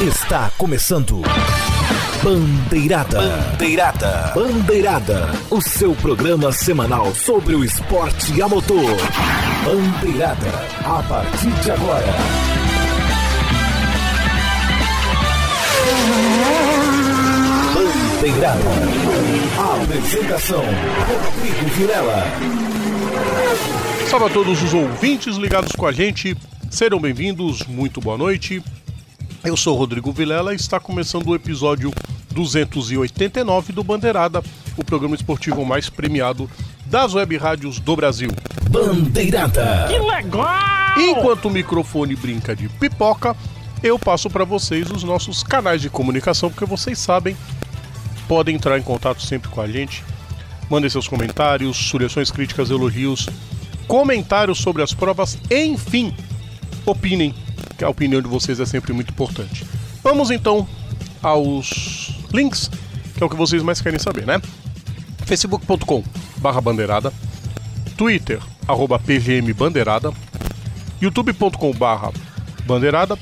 Está começando. Bandeirada. Bandeirada. Bandeirada. O seu programa semanal sobre o esporte a motor. Bandeirada. A partir de agora. Bandeirada. A apresentação: Rodrigo Vilela. Salve a todos os ouvintes ligados com a gente. Sejam bem-vindos, muito boa noite. Eu sou Rodrigo Vilela e está começando o episódio 289 do Bandeirada, o programa esportivo mais premiado das web rádios do Brasil. Bandeirada. Que legal! Enquanto o microfone brinca de pipoca, eu passo para vocês os nossos canais de comunicação, porque vocês sabem, podem entrar em contato sempre com a gente. Mandem seus comentários, sugestões, críticas, elogios, comentários sobre as provas, enfim, opinem, que a opinião de vocês é sempre muito importante. Vamos então aos links, que é o que vocês mais querem saber, né? facebook.com barra bandeirada, twitter, arroba youtube.com barra bandeirada,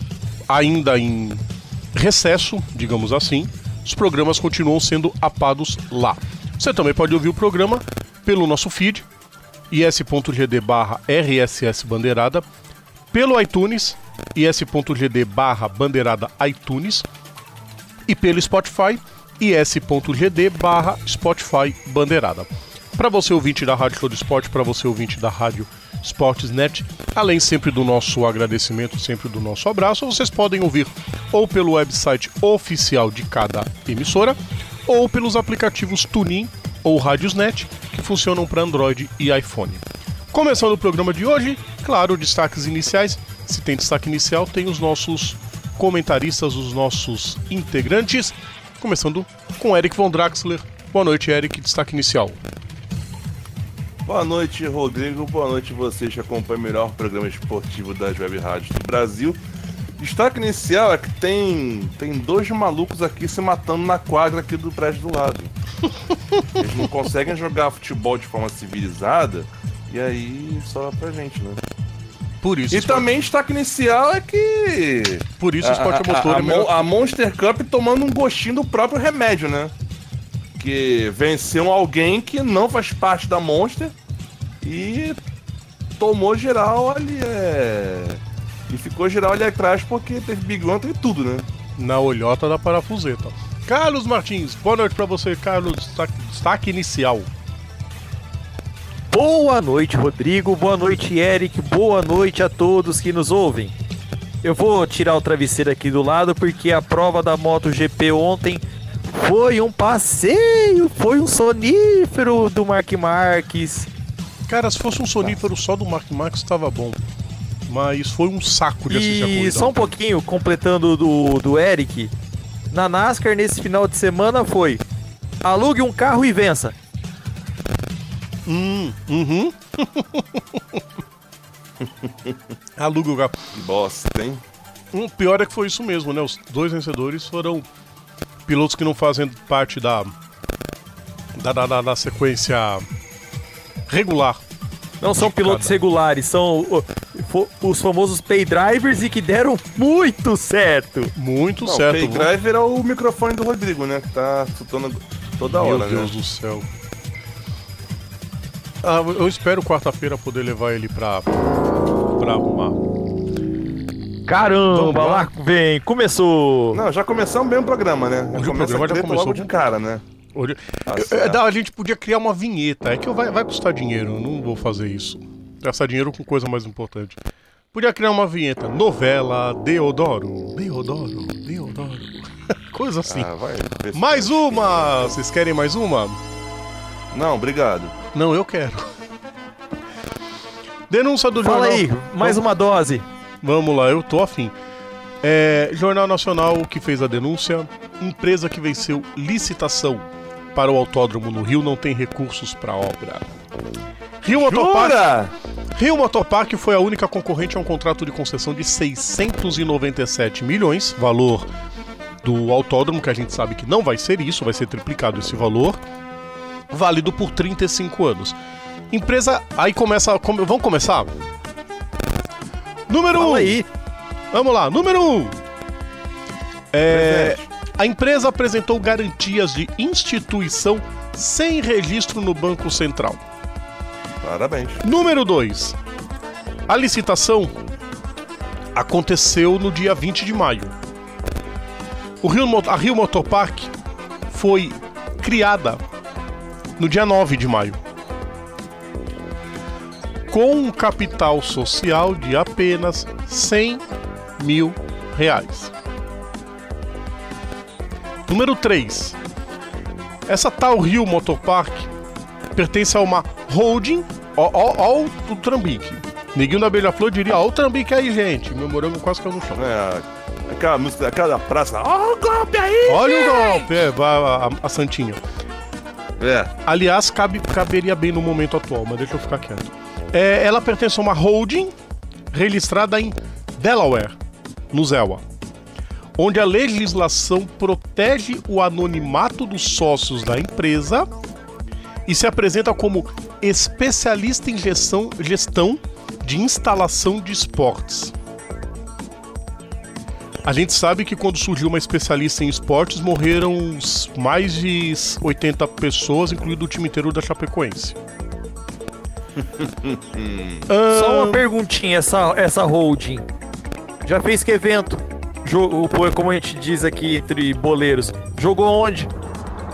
ainda em recesso, digamos assim, os programas continuam sendo apados lá. Você também pode ouvir o programa pelo nosso feed, is.gd barra rss bandeirada, pelo iTunes, is.gd barra bandeirada iTunes, e pelo Spotify, is.gd barra Spotify bandeirada. Para você ouvinte da Rádio Show Esporte, para você ouvinte da Rádio Sportsnet, além sempre do nosso agradecimento, sempre do nosso abraço, vocês podem ouvir ou pelo website oficial de cada emissora, ou pelos aplicativos Tunin ou Radiosnet, que funcionam para Android e iPhone. Começando o programa de hoje, claro, destaques iniciais. Se tem destaque inicial, tem os nossos comentaristas, os nossos integrantes. Começando com Eric Von Draxler. Boa noite, Eric. Destaque inicial. Boa noite, Rodrigo. Boa noite vocês que acompanham o melhor programa esportivo das web rádios do Brasil. Destaque inicial é que tem, tem dois malucos aqui se matando na quadra aqui do prédio do lado. Eles não conseguem jogar futebol de forma civilizada e aí só pra gente, né? Por isso, E esporte- também destaque inicial é que por isso o esporte a, a motor a, é melhor. A Monster Cup tomando um gostinho do próprio remédio, né? Que venceu alguém que não faz parte da Monster e tomou geral ali, é... E ficou geral ali atrás porque teve Big One, teve tudo, né? na olhota da parafuseta. Carlos Martins, boa noite pra você, Carlos. Destaque, destaque inicial. Boa noite, Rodrigo. Boa noite, Eric. Boa noite a todos que nos ouvem. Eu vou tirar o travesseiro aqui do lado porque a prova da MotoGP ontem foi um passeio, foi um sonífero do Mark Marques. Cara, se fosse um sonífero só do Mark Marques, estava bom. Mas foi um saco de assistir a E corrida. só um pouquinho, completando do, do Eric, na NASCAR nesse final de semana foi alugue um carro e vença. Hum, uhum. Aluga o carro. Que bosta, hein? O pior é que foi isso mesmo, né? Os dois vencedores foram pilotos que não fazem parte da da, da, da- da sequência regular. Não são pilotos cada. regulares, são o- os famosos pay drivers e que deram muito certo. Muito Não, o certo. Pay vou- Driver é o microfone do Rodrigo, né? Que tá chutando toda Meu hora, Deus né? do céu. Ah, eu espero quarta-feira poder levar ele pra, pra arrumar. Caramba, lá. vem, começou. Não, já começamos bem o programa, né? Hoje o Começa programa já treta começou. logo de cara, né? Hoje- Tá Eu- certo. a gente podia criar uma vinheta. É que eu- vai, vai custar dinheiro, eu não vou fazer isso. Gastar dinheiro com coisa mais importante. Podia criar uma vinheta. Novela Deodoro. Deodoro, Deodoro. coisa assim. Ah, vai. ver se- Mais uma! Vocês querem mais uma? Não, obrigado. Não, eu quero. Denúncia do Fala jornal. aí, mais uma dose. Vamos lá, eu tô afim. É, Jornal Nacional que fez a denúncia. Empresa que venceu licitação para o autódromo no Rio não tem recursos para obra. Rio Motopark? Rio Motopark foi a única concorrente a um contrato de concessão de 697 milhões, valor do autódromo, que a gente sabe que não vai ser isso, vai ser triplicado esse valor, válido por 35 anos. Empresa. Aí começa. come- vamos começar? Número 1. Fala Um. aí. Vamos lá, número 1. Um. É, a empresa apresentou garantias de instituição sem registro no Banco Central. Parabéns. Número 2. A licitação aconteceu no dia 20 de maio. O Rio, a Rio Motor Park foi criada no dia 9 de maio. Com um capital social de apenas 100 mil reais. Número 3. Essa tal Rio Motor Park pertence a uma holding. Ó, ó, ó o Trambique. Neguinho da Beija-Flor diria: Ó o Trambique aí, gente. Meu morango quase caiu no chão. É, aquela música daquela praça. Ó o golpe aí! Olha o golpe, é, a, a- a Santinha. É, Aliás, cabe- caberia bem no momento atual, mas deixa eu ficar quieto. É, ela pertence a uma holding registrada em Delaware, no ZEWA, onde a legislação protege o anonimato dos sócios da empresa e se apresenta como especialista em gestão, gestão de instalação de esportes. A gente sabe que quando surgiu uma especialista em esportes, morreram mais de 80 pessoas, incluindo o time inteiro da Chapecoense. Só uma perguntinha, essa, essa holding. Já fez que evento? Jo- o- como a gente diz aqui entre boleiros. Jogou onde?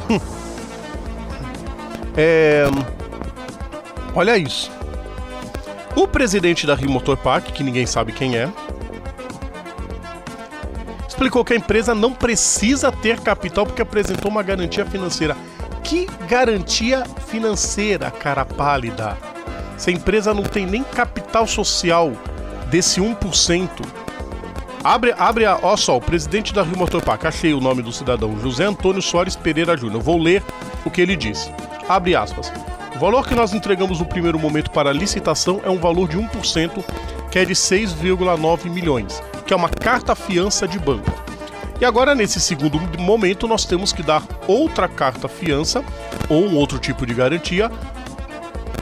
É... Olha isso. O presidente da Rio Motor Park, que ninguém sabe quem é, explicou que a empresa não precisa ter capital porque apresentou uma garantia financeira. Que garantia financeira, cara pálida? Se a empresa não tem nem capital social desse 1%. Abre, abre a. Ó só, o presidente da Rio Motor Park, achei o nome do cidadão, José Antônio Soares Pereira Júnior. Vou ler o que ele disse. Abre aspas. O valor que nós entregamos no primeiro momento para licitação é um valor de 1%, que é de 6,9 milhões, que é uma carta fiança de banco. E agora, nesse segundo momento, nós temos que dar outra carta fiança ou um outro tipo de garantia,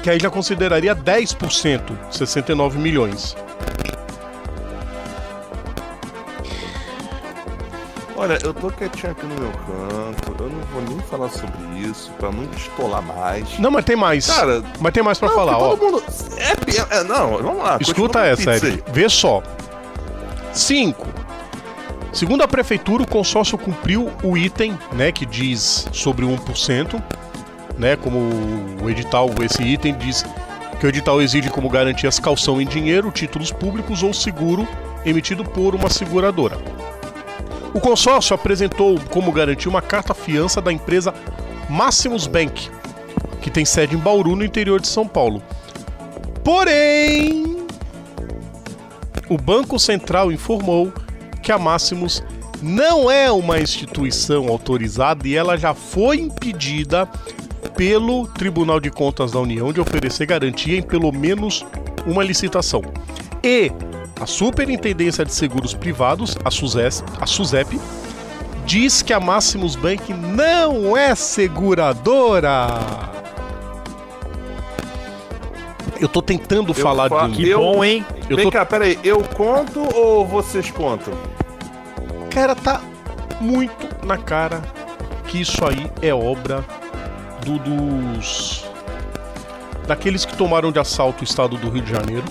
que aí já consideraria 10%, 69 milhões. olha, eu tô quietinho aqui no meu canto, eu não vou nem falar sobre isso, pra não destolar mais. Não, mas tem mais. Cara, mas tem mais pra Não, falar, ó. mundo. É, é, não, vamos lá. Escuta essa, Eric. Vê só. 5. Segundo a prefeitura, o consórcio cumpriu o item, né, que diz sobre o 1%, né, como o edital, esse item diz que o edital exige como garantias calção em dinheiro, títulos públicos ou seguro emitido por uma seguradora. O consórcio apresentou como garantia uma carta fiança da empresa Maximus Bank, que tem sede em Bauru, no interior de São Paulo. Porém, o Banco Central informou que a Máximos não é uma instituição autorizada e ela já foi impedida pelo Tribunal de Contas da União de oferecer garantia em pelo menos uma licitação. E a Superintendência de Seguros Privados, a, SUSES, a SUSEP, diz que a Maximus Bank não é seguradora. Eu tô tentando falar fa- de um Que Eu- bom, hein? Eu Vem tô- cá, pera aí, eu conto ou vocês contam? Cara, tá muito na cara que isso aí é obra do- dos. daqueles que tomaram de assalto o estado do Rio de Janeiro.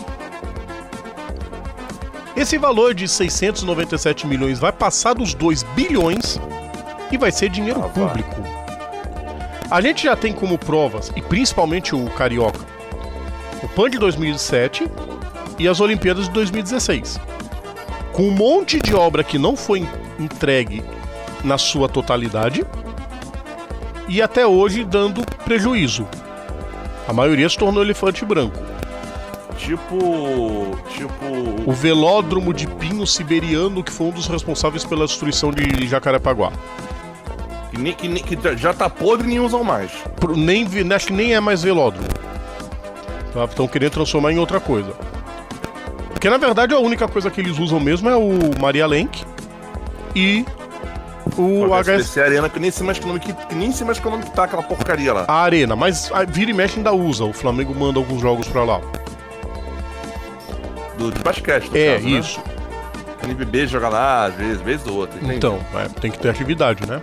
Esse valor de 697 milhões vai passar dos 2 bilhões e vai ser dinheiro Ah, vai. público. A gente já tem como provas, e principalmente o Carioca, PAN de 2007 e as Olimpíadas de 2016 com um monte de obra que não foi entregue na sua totalidade e até hoje dando prejuízo. A maioria se tornou elefante branco. Tipo. Tipo. O velódromo de Pinho Siberiano, que foi um dos responsáveis pela destruição de Jacarepaguá. Que, que que já- tá podre e nem usam mais. Pro- Nem, acho que nem é mais velódromo. Estão querendo transformar em outra coisa. Porque na verdade a única coisa que eles usam mesmo é o Maria Lenk e o O HS HSBC Arena, que nem sei mais que nome que, que nem sei mais que nome que tá aquela porcaria lá. a arena, mas a vira e mexe ainda usa. O Flamengo manda alguns jogos pra lá. Do, de basquete, no é, caso, né? isso. NBB joga lá, às vezes, vez ou outra. entendi. Então, é, tem que ter atividade, né?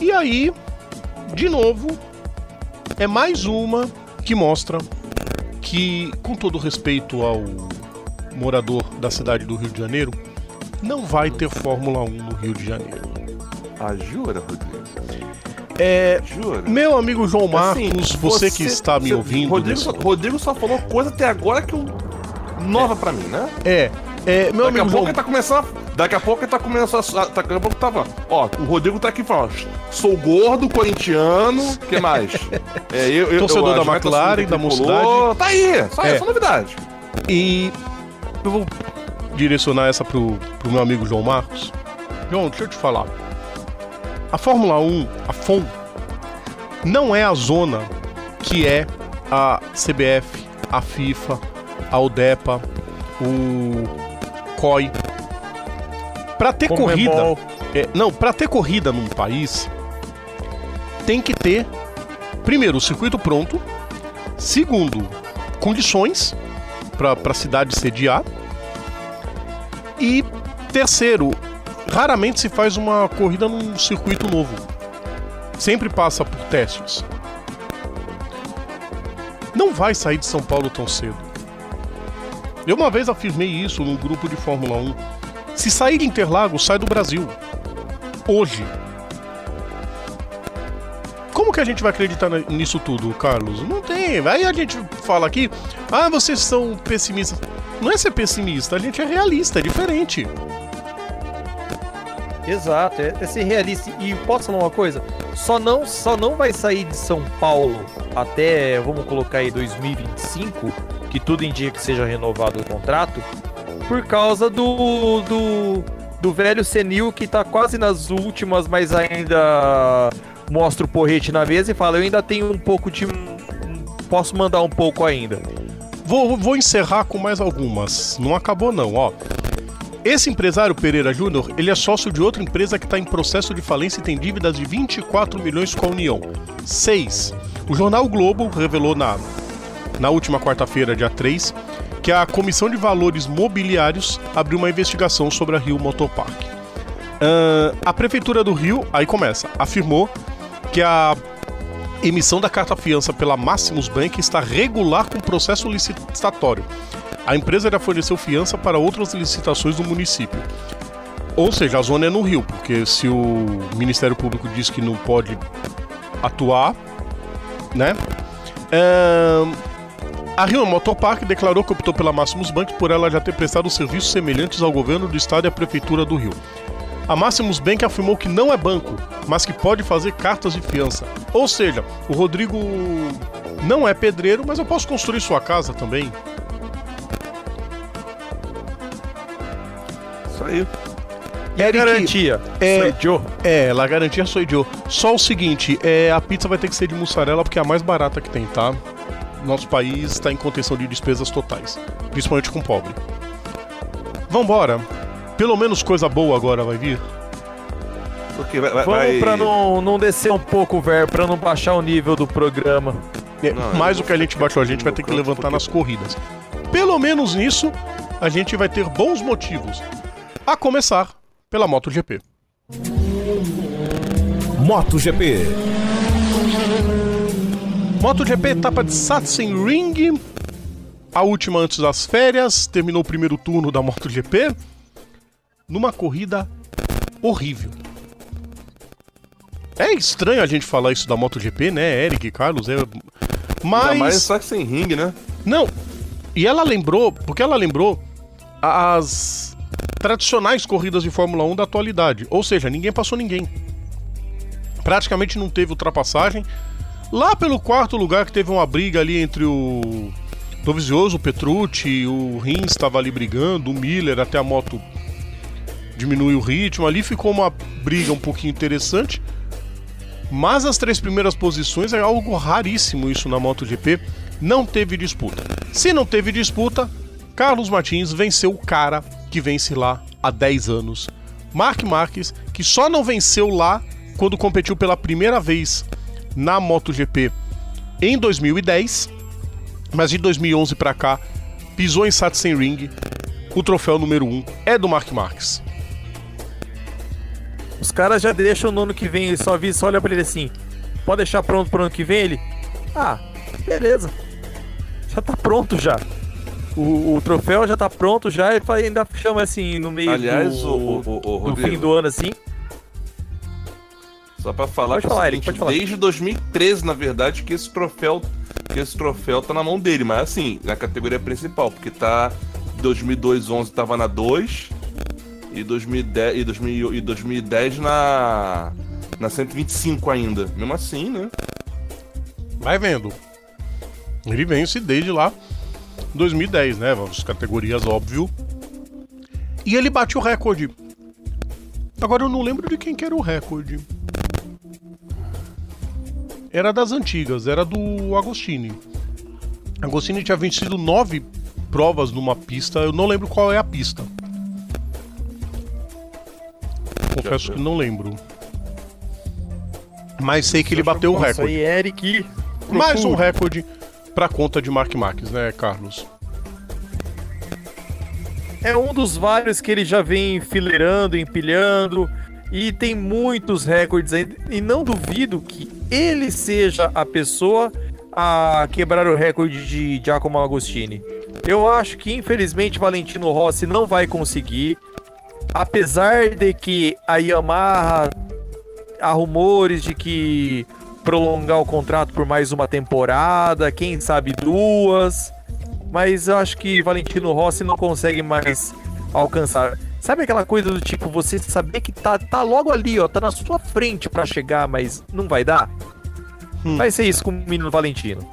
E aí, de novo, é mais uma que mostra que, com todo respeito ao morador da cidade do Rio de Janeiro, não vai ter Fórmula 1 no Rio de Janeiro. Ah, jura, Rodrigo? É, Jura? meu amigo João Marcos, Assim, você, que está me você- ouvindo. Rodrigo, nesse- só, Rodrigo só falou coisa até agora que eu. Nova pra mim, né? É, é, meu Daqui a amigo pouco João. ele tá começando. a- Daqui a pouco ele tá começando. A, daqui a pouco tá falando. Ó, o Rodrigo tá aqui falando. Sou gordo, corintiano. O que mais? É, eu, eu, Torcedor eu, da Juventus McLaren, da. Mocidade. Tá aí, só É. essa novidade. E eu vou direcionar essa pro, pro meu amigo João Marcos. João, deixa eu te falar. A Fórmula 1, a FOM, não é a zona que é a CBF, a FIFA, a ODEPA, o COI. Pra ter corrida. Comebol. É, não, pra ter corrida num país, tem que ter, primeiro, o circuito pronto, segundo, condições para a cidade sediar, e terceiro, raramente se faz uma corrida num circuito novo. Sempre passa por testes. Não vai sair de São Paulo tão cedo. Eu uma vez afirmei isso num grupo de Fórmula 1. Se sair de Interlagos, sai do Brasil. Hoje. Como que a gente vai acreditar nisso tudo, Carlos? Não tem. Aí a gente fala aqui, ah, vocês são pessimistas. Não é ser pessimista, a gente é realista, é diferente. Exato, é, é ser realista. E posso falar uma coisa? Só não, só não vai sair de São Paulo até, vamos colocar aí, 2025, que tudo indica que seja renovado o contrato, por causa do, do, do velho senil que tá quase nas últimas, mas ainda mostra o porrete na mesa e fala: Eu ainda tenho um pouco de. Posso mandar um pouco ainda. Vou, vou encerrar com mais algumas. Não acabou não, ó. Esse empresário Pereira Júnior, ele é sócio de outra empresa que está em processo de falência e tem dívidas de 24 milhões com a União. 6. O jornal Globo revelou na, na última quarta-feira, dia 3, que a Comissão de Valores Mobiliários abriu uma investigação sobre a Rio Motor Park. Ahn, a Prefeitura do Rio, aí começa, afirmou que a emissão da carta-fiança pela Maximus Bank está regular com processo licitatório. A empresa já forneceu fiança para outras licitações do município. Ou seja, a zona é no Rio, porque se o Ministério Público diz que não pode atuar, né? Ahn, a Rio Motor Park declarou que optou pela Maximus Bank por ela já ter prestado serviços semelhantes ao governo do estado e à prefeitura do Rio. A Maximus Bank afirmou que não é banco, mas que pode fazer cartas de fiança. Ou seja, o Rodrigo não é pedreiro, mas eu posso construir sua casa também. Isso aí. E Eric, garantia? é- Sou Joe. É, La Garantia sou eu. Só o seguinte, é, a pizza vai ter que ser de mussarela porque é a mais barata que tem, tá? Nosso país está em contenção de despesas totais, principalmente com pobre. Vambora. Pelo menos coisa boa agora vai vir. Porque vai, vai, Vamos pra não, não descer um pouco o verbo, pra não baixar o nível do programa. É, Não, mais do que a gente baixou, a gente vai ter que levantar porque- nas corridas. Pelo menos nisso, a gente vai ter bons motivos. A começar pela MotoGP. MotoGP. MotoGP etapa de Sachsenring. A última antes das férias. Terminou o primeiro turno da MotoGP. Numa corrida horrível. É estranho a gente falar isso da MotoGP, né, Eric e Carlos? É... Ainda Mas. mais que sem ringue, né? Não. E ela lembrou, porque ela lembrou as tradicionais corridas de Fórmula 1 da atualidade. Ou seja, ninguém passou ninguém. Praticamente não teve ultrapassagem. Lá pelo quarto lugar que teve uma briga ali entre o Dovizioso, o Petrucci, o Rins estava ali brigando, o Miller até a moto diminuiu o ritmo. Ali ficou uma briga um pouquinho interessante. Mas as três primeiras posições é algo raríssimo isso na MotoGP. Não teve disputa. Se não teve disputa, Carlos Martins venceu o cara que vence lá há 10 anos. Mark Marques, que só não venceu lá quando competiu pela primeira vez na MotoGP em 2010, mas de 2011 para cá pisou em Sachsenring o troféu número 1 um é do Mark Marques. Os caras já deixam no ano que vem, ele só avisa, só olha pra ele assim. Pode deixar pronto pro ano que vem? Ele. Ah, beleza. Já tá pronto já. O, o troféu já tá pronto já, ele ainda chama assim no meio Aliás, do, o, o, o, no fim do ano assim. Só pra falar Pode que é o falar, seguinte, Eric, pode falar. desde 2013, na verdade, que esse troféu que esse troféu tá na mão dele, mas assim, na categoria principal, porque tá 2002 11 tava na 2 e 2010 e, 2000, e 2010 na na 125 ainda. Mesmo assim, né? Vai vendo. Ele vence desde lá 2010, né? As categorias, óbvio. E ele bate o recorde. Agora eu não lembro de quem que era o recorde. Era das antigas, era do Agostini. Agostini tinha vencido nove provas numa pista, eu não lembro qual é a pista. Confesso que não lembro. Mas sei que ele bateu o recorde. aí, Eric. Mais um recorde pra conta de Mark Marques, né, Carlos? É um dos vários que ele já vem enfileirando, empilhando. E tem muitos recordes aí. E não duvido que ele seja a pessoa a quebrar o recorde de Giacomo Agostini. Eu acho que, infelizmente, Valentino Rossi não vai conseguir. Apesar de que a Yamaha há rumores de que prolongar o contrato por mais uma temporada, quem sabe duas. Mas eu acho que Valentino Rossi não consegue mais alcançar. Sabe aquela coisa do tipo, você saber que tá, tá logo ali, ó, tá na sua frente pra chegar, mas não vai dar? Hum. Vai ser isso com o menino Valentino.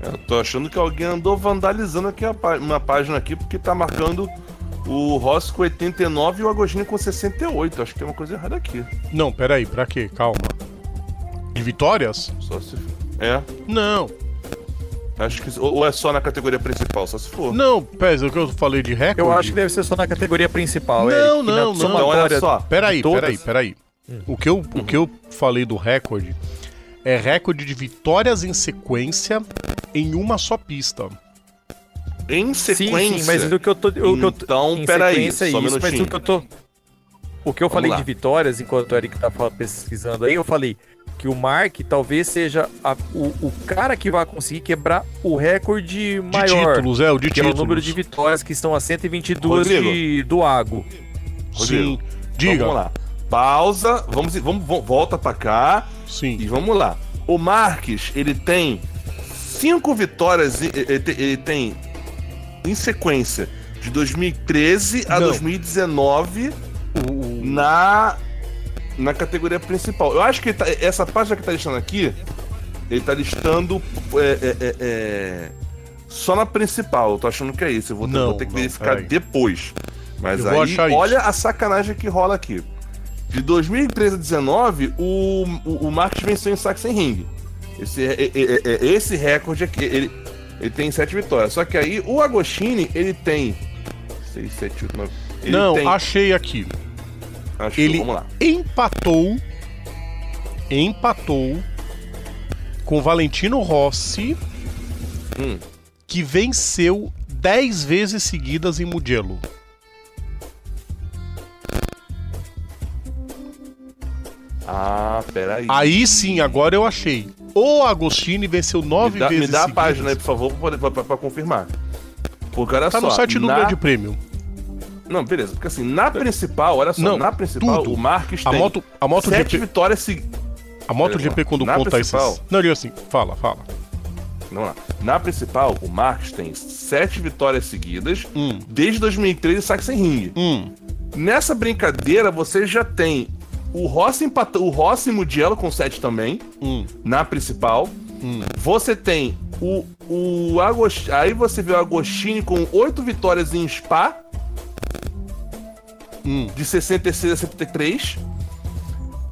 Eu tô achando que alguém andou vandalizando aqui uma página aqui, porque tá marcando o Rossi com 89 e o Agostini com 68. Acho que tem uma coisa errada aqui. Não, peraí, pra quê? Calma. De vitórias? Só se. É. Não. Acho que. Ou é só na categoria principal, só se for. Não, pesa, o que eu falei de recorde. Eu acho que deve ser só na categoria principal, Não, Eric, não, não. Então olha só. Peraí, todas. peraí, peraí. O que, eu, o que eu falei do recorde é recorde de vitórias em sequência em uma só pista. Em Sim, sequência. sim, mas o que eu tô. O que eu tô Então, em peraí, é só um isso, mas minutinho. o que eu tô. O que eu Vamos falei lá. de vitórias, enquanto o Eric tá pesquisando aí, eu falei que o Mark talvez seja a- o, o cara que vai conseguir quebrar o recorde De maior. títulos, é, o de que é o títulos. número de vitórias que estão a 122 Rodrigo. de, do Ago. Sim. Rodrigo, Diga. Então, vamos lá. Pausa, vamos, vamos, vo- volta pra cá e Sim. vamos lá. O Marques, ele tem cinco vitórias, e- ele tem, ele tem em sequência de 2013 a Não. 2019 na na categoria principal. Eu acho que tá- essa página que tá listando aqui, ele tá listando é, é, é, é, só na principal. Eu tô achando que é isso. Eu vou ter, Não, vou ter que não, verificar peraí. depois. Mas Eu aí, achar isso. olha a sacanagem que rola aqui. De 2013 a 19, o, o, o Marques venceu em Sachsenring. Esse, é- é- é- é- esse recorde aqui, ele, ele tem sete vitórias. Só que aí o Agostini, ele tem. 6, 7, 8, 9. Ele Não, tem, achei aqui. Acho, Ele empatou. Empatou com Valentino Rossi, Hum. que venceu 10 vezes seguidas em Mugello. Ah, peraí. Aí sim, agora eu achei. O Agostini venceu me nove dá, vezes me dá a seguidas. página aí, por favor, pra- pra- pra confirmar. Porque olha Tá só. no site do na... Grande Prêmio. Não, beleza. Porque assim, na principal, olha só, Não, na principal, tudo. o Marques A tem moto, a moto sete GP, vitórias seguidas. a MotoGP quando Na conta principal. esses. Não, eu digo assim, fala, fala. Vamos lá. Na principal, o Marques tem sete vitórias seguidas Hum. desde 2013 sai sem ringue. Hum, Nessa brincadeira, você já tem o Rossi o Rossi Mugello com 7 também, hum, na principal. Você tem o, o Agostini. Aí você vê o Agostini com 8 vitórias em Spa, hum. de 66 a 73.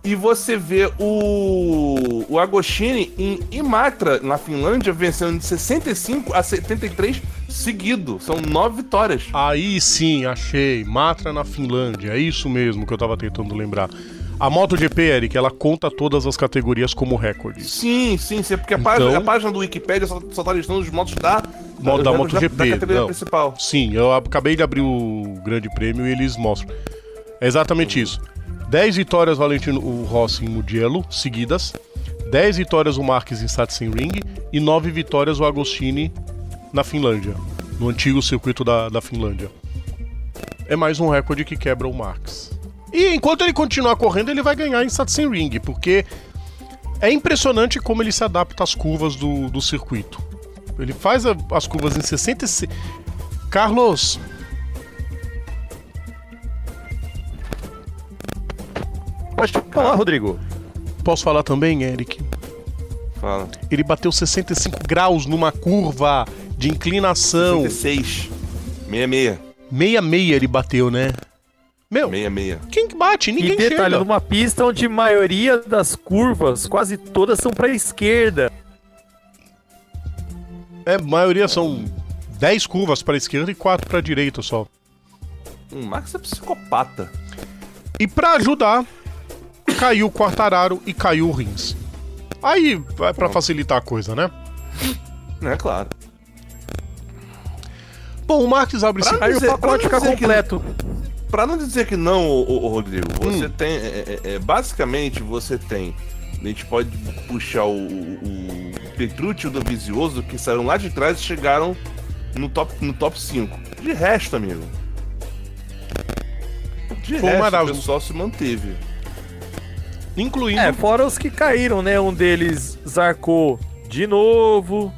E você vê o, o Agostini em Imatra, na Finlândia, vencendo de 65 a 73 seguido. São 9 vitórias. Aí sim, achei. Matra na Finlândia. É isso mesmo que eu tava tentando lembrar. A MotoGP, Eric, ela conta todas as categorias como recordes. Sim, sim, sim, porque a, Então- página, a página do Wikipedia só, só tá listando os motos da, Moto da da, MotoGP, da categoria não. principal. Sim, eu acabei de abrir o Grande Prêmio e eles mostram. É exatamente isso. 10 vitórias Valentino o Rossi em Mugello, seguidas. 10 vitórias o Marques em Sachsenring e 9 vitórias o Agostini na Finlândia, no antigo circuito da, da Finlândia. É mais um recorde que quebra o Marques. E enquanto ele continuar correndo, ele vai ganhar em Sachsenring, porque é impressionante como ele se adapta às curvas do, do circuito. Ele faz a- as curvas em 66. Carlos, Pode falar, Rodrigo. posso falar também, Eric? Fala. Ele bateu 65 graus numa curva de inclinação. 66. 66. 66 ele bateu, né? Meu, 66. quem que bate? Ninguém e detalhe, chega. numa pista onde a maioria das curvas, quase todas são pra esquerda. É, a maioria são 10 curvas para esquerda e 4 para direita só. O Max é psicopata. E pra ajudar, caiu o Quartararo e caiu o Rins. Aí, é pra facilitar a coisa, né? É claro. Bom, o Marques abre esse Pra Aí dizer- o pacote pra fica dizer que- Pra não dizer que não, ô, ô, ô, Rodrigo, você Hum. tem. é, é, é, basicamente, você tem. A gente pode puxar o, o, o Petrucci e o Dovizioso, que saíram lá de trás e chegaram no top, no top 5. De resto, amigo. De Foi resto, o pessoal se manteve. Incluindo. É, fora os que caíram, né? Um deles zarcou de novo.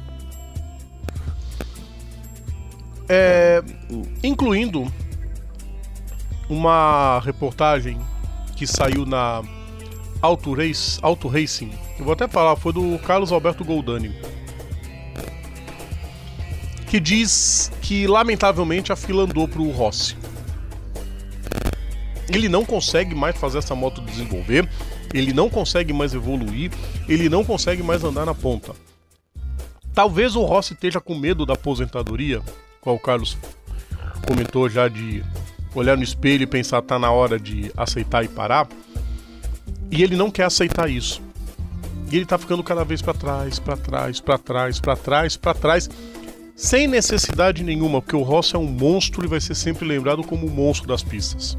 É, incluindo uma reportagem que saiu na Auto, Race, Auto Racing. Eu vou até falar, foi do Carlos Alberto Goldani. Que diz que, lamentavelmente, a fila andou pro Rossi. Ele não consegue mais fazer essa moto desenvolver, ele não consegue mais evoluir, ele não consegue mais andar na ponta. Talvez o Rossi esteja com medo da aposentadoria, qual o Carlos comentou já de olhar no espelho e pensar tá na hora de aceitar e parar. E ele não quer aceitar isso. E ele tá ficando cada vez para trás, para trás, para trás, para trás, para trás, sem necessidade nenhuma, porque o Rossi é um monstro e vai ser sempre lembrado como o monstro das pistas.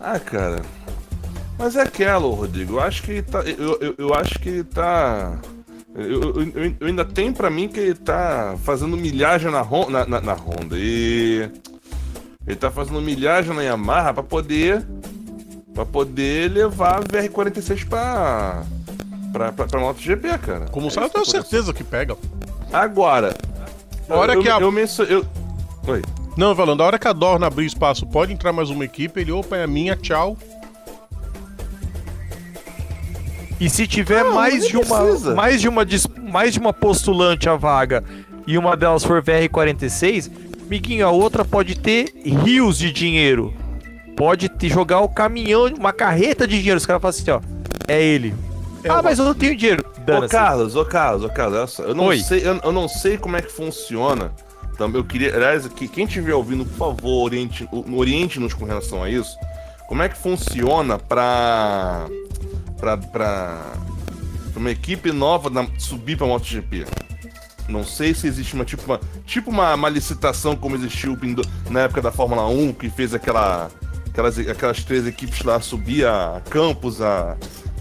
Ah, cara. Mas é aquela, Rodrigo. Eu acho que tá. Eu, eu, eu acho que ele tá. Eu, eu, eu- ainda tenho pra mim que ele tá fazendo milhagem na, Hon- na, na, na Honda. E. Ele tá fazendo milhagem na Yamaha pra poder. Pra poder levar a VR46 pra. pra, pra, pra MotoGP, cara. Como É sabe, eu tenho certeza que pega. Agora. A hora eu, que a- eu, mencio- eu- Oi. Não, falando, a hora que a Dorna abrir espaço, pode entrar mais uma equipe, ele, opa, é a minha, tchau. E se tiver Não, mais de uma precisa. mais de uma mais de uma postulante à vaga e uma delas for VR46, miguinho, a outra pode ter rios de dinheiro. Pode te jogar o caminhão, uma carreta de dinheiro. Os caras falam assim, ó, é ele. ah, mas eu não tenho dinheiro. Ô. Carlos, ô Carlos, ô Carlos, eu não Oi. sei, eu, eu não sei como é que funciona. Então, eu queria, aliás, que quem estiver ouvindo, por favor, oriente, oriente-nos com relação a isso. Como é que funciona pra pra, pra, pra uma equipe nova na- subir pra MotoGP? Não sei se existe uma tipo uma, tipo uma, uma licitação como existiu na época da Fórmula 1, que fez aquela aquelas, aquelas três equipes lá subir a Campos, a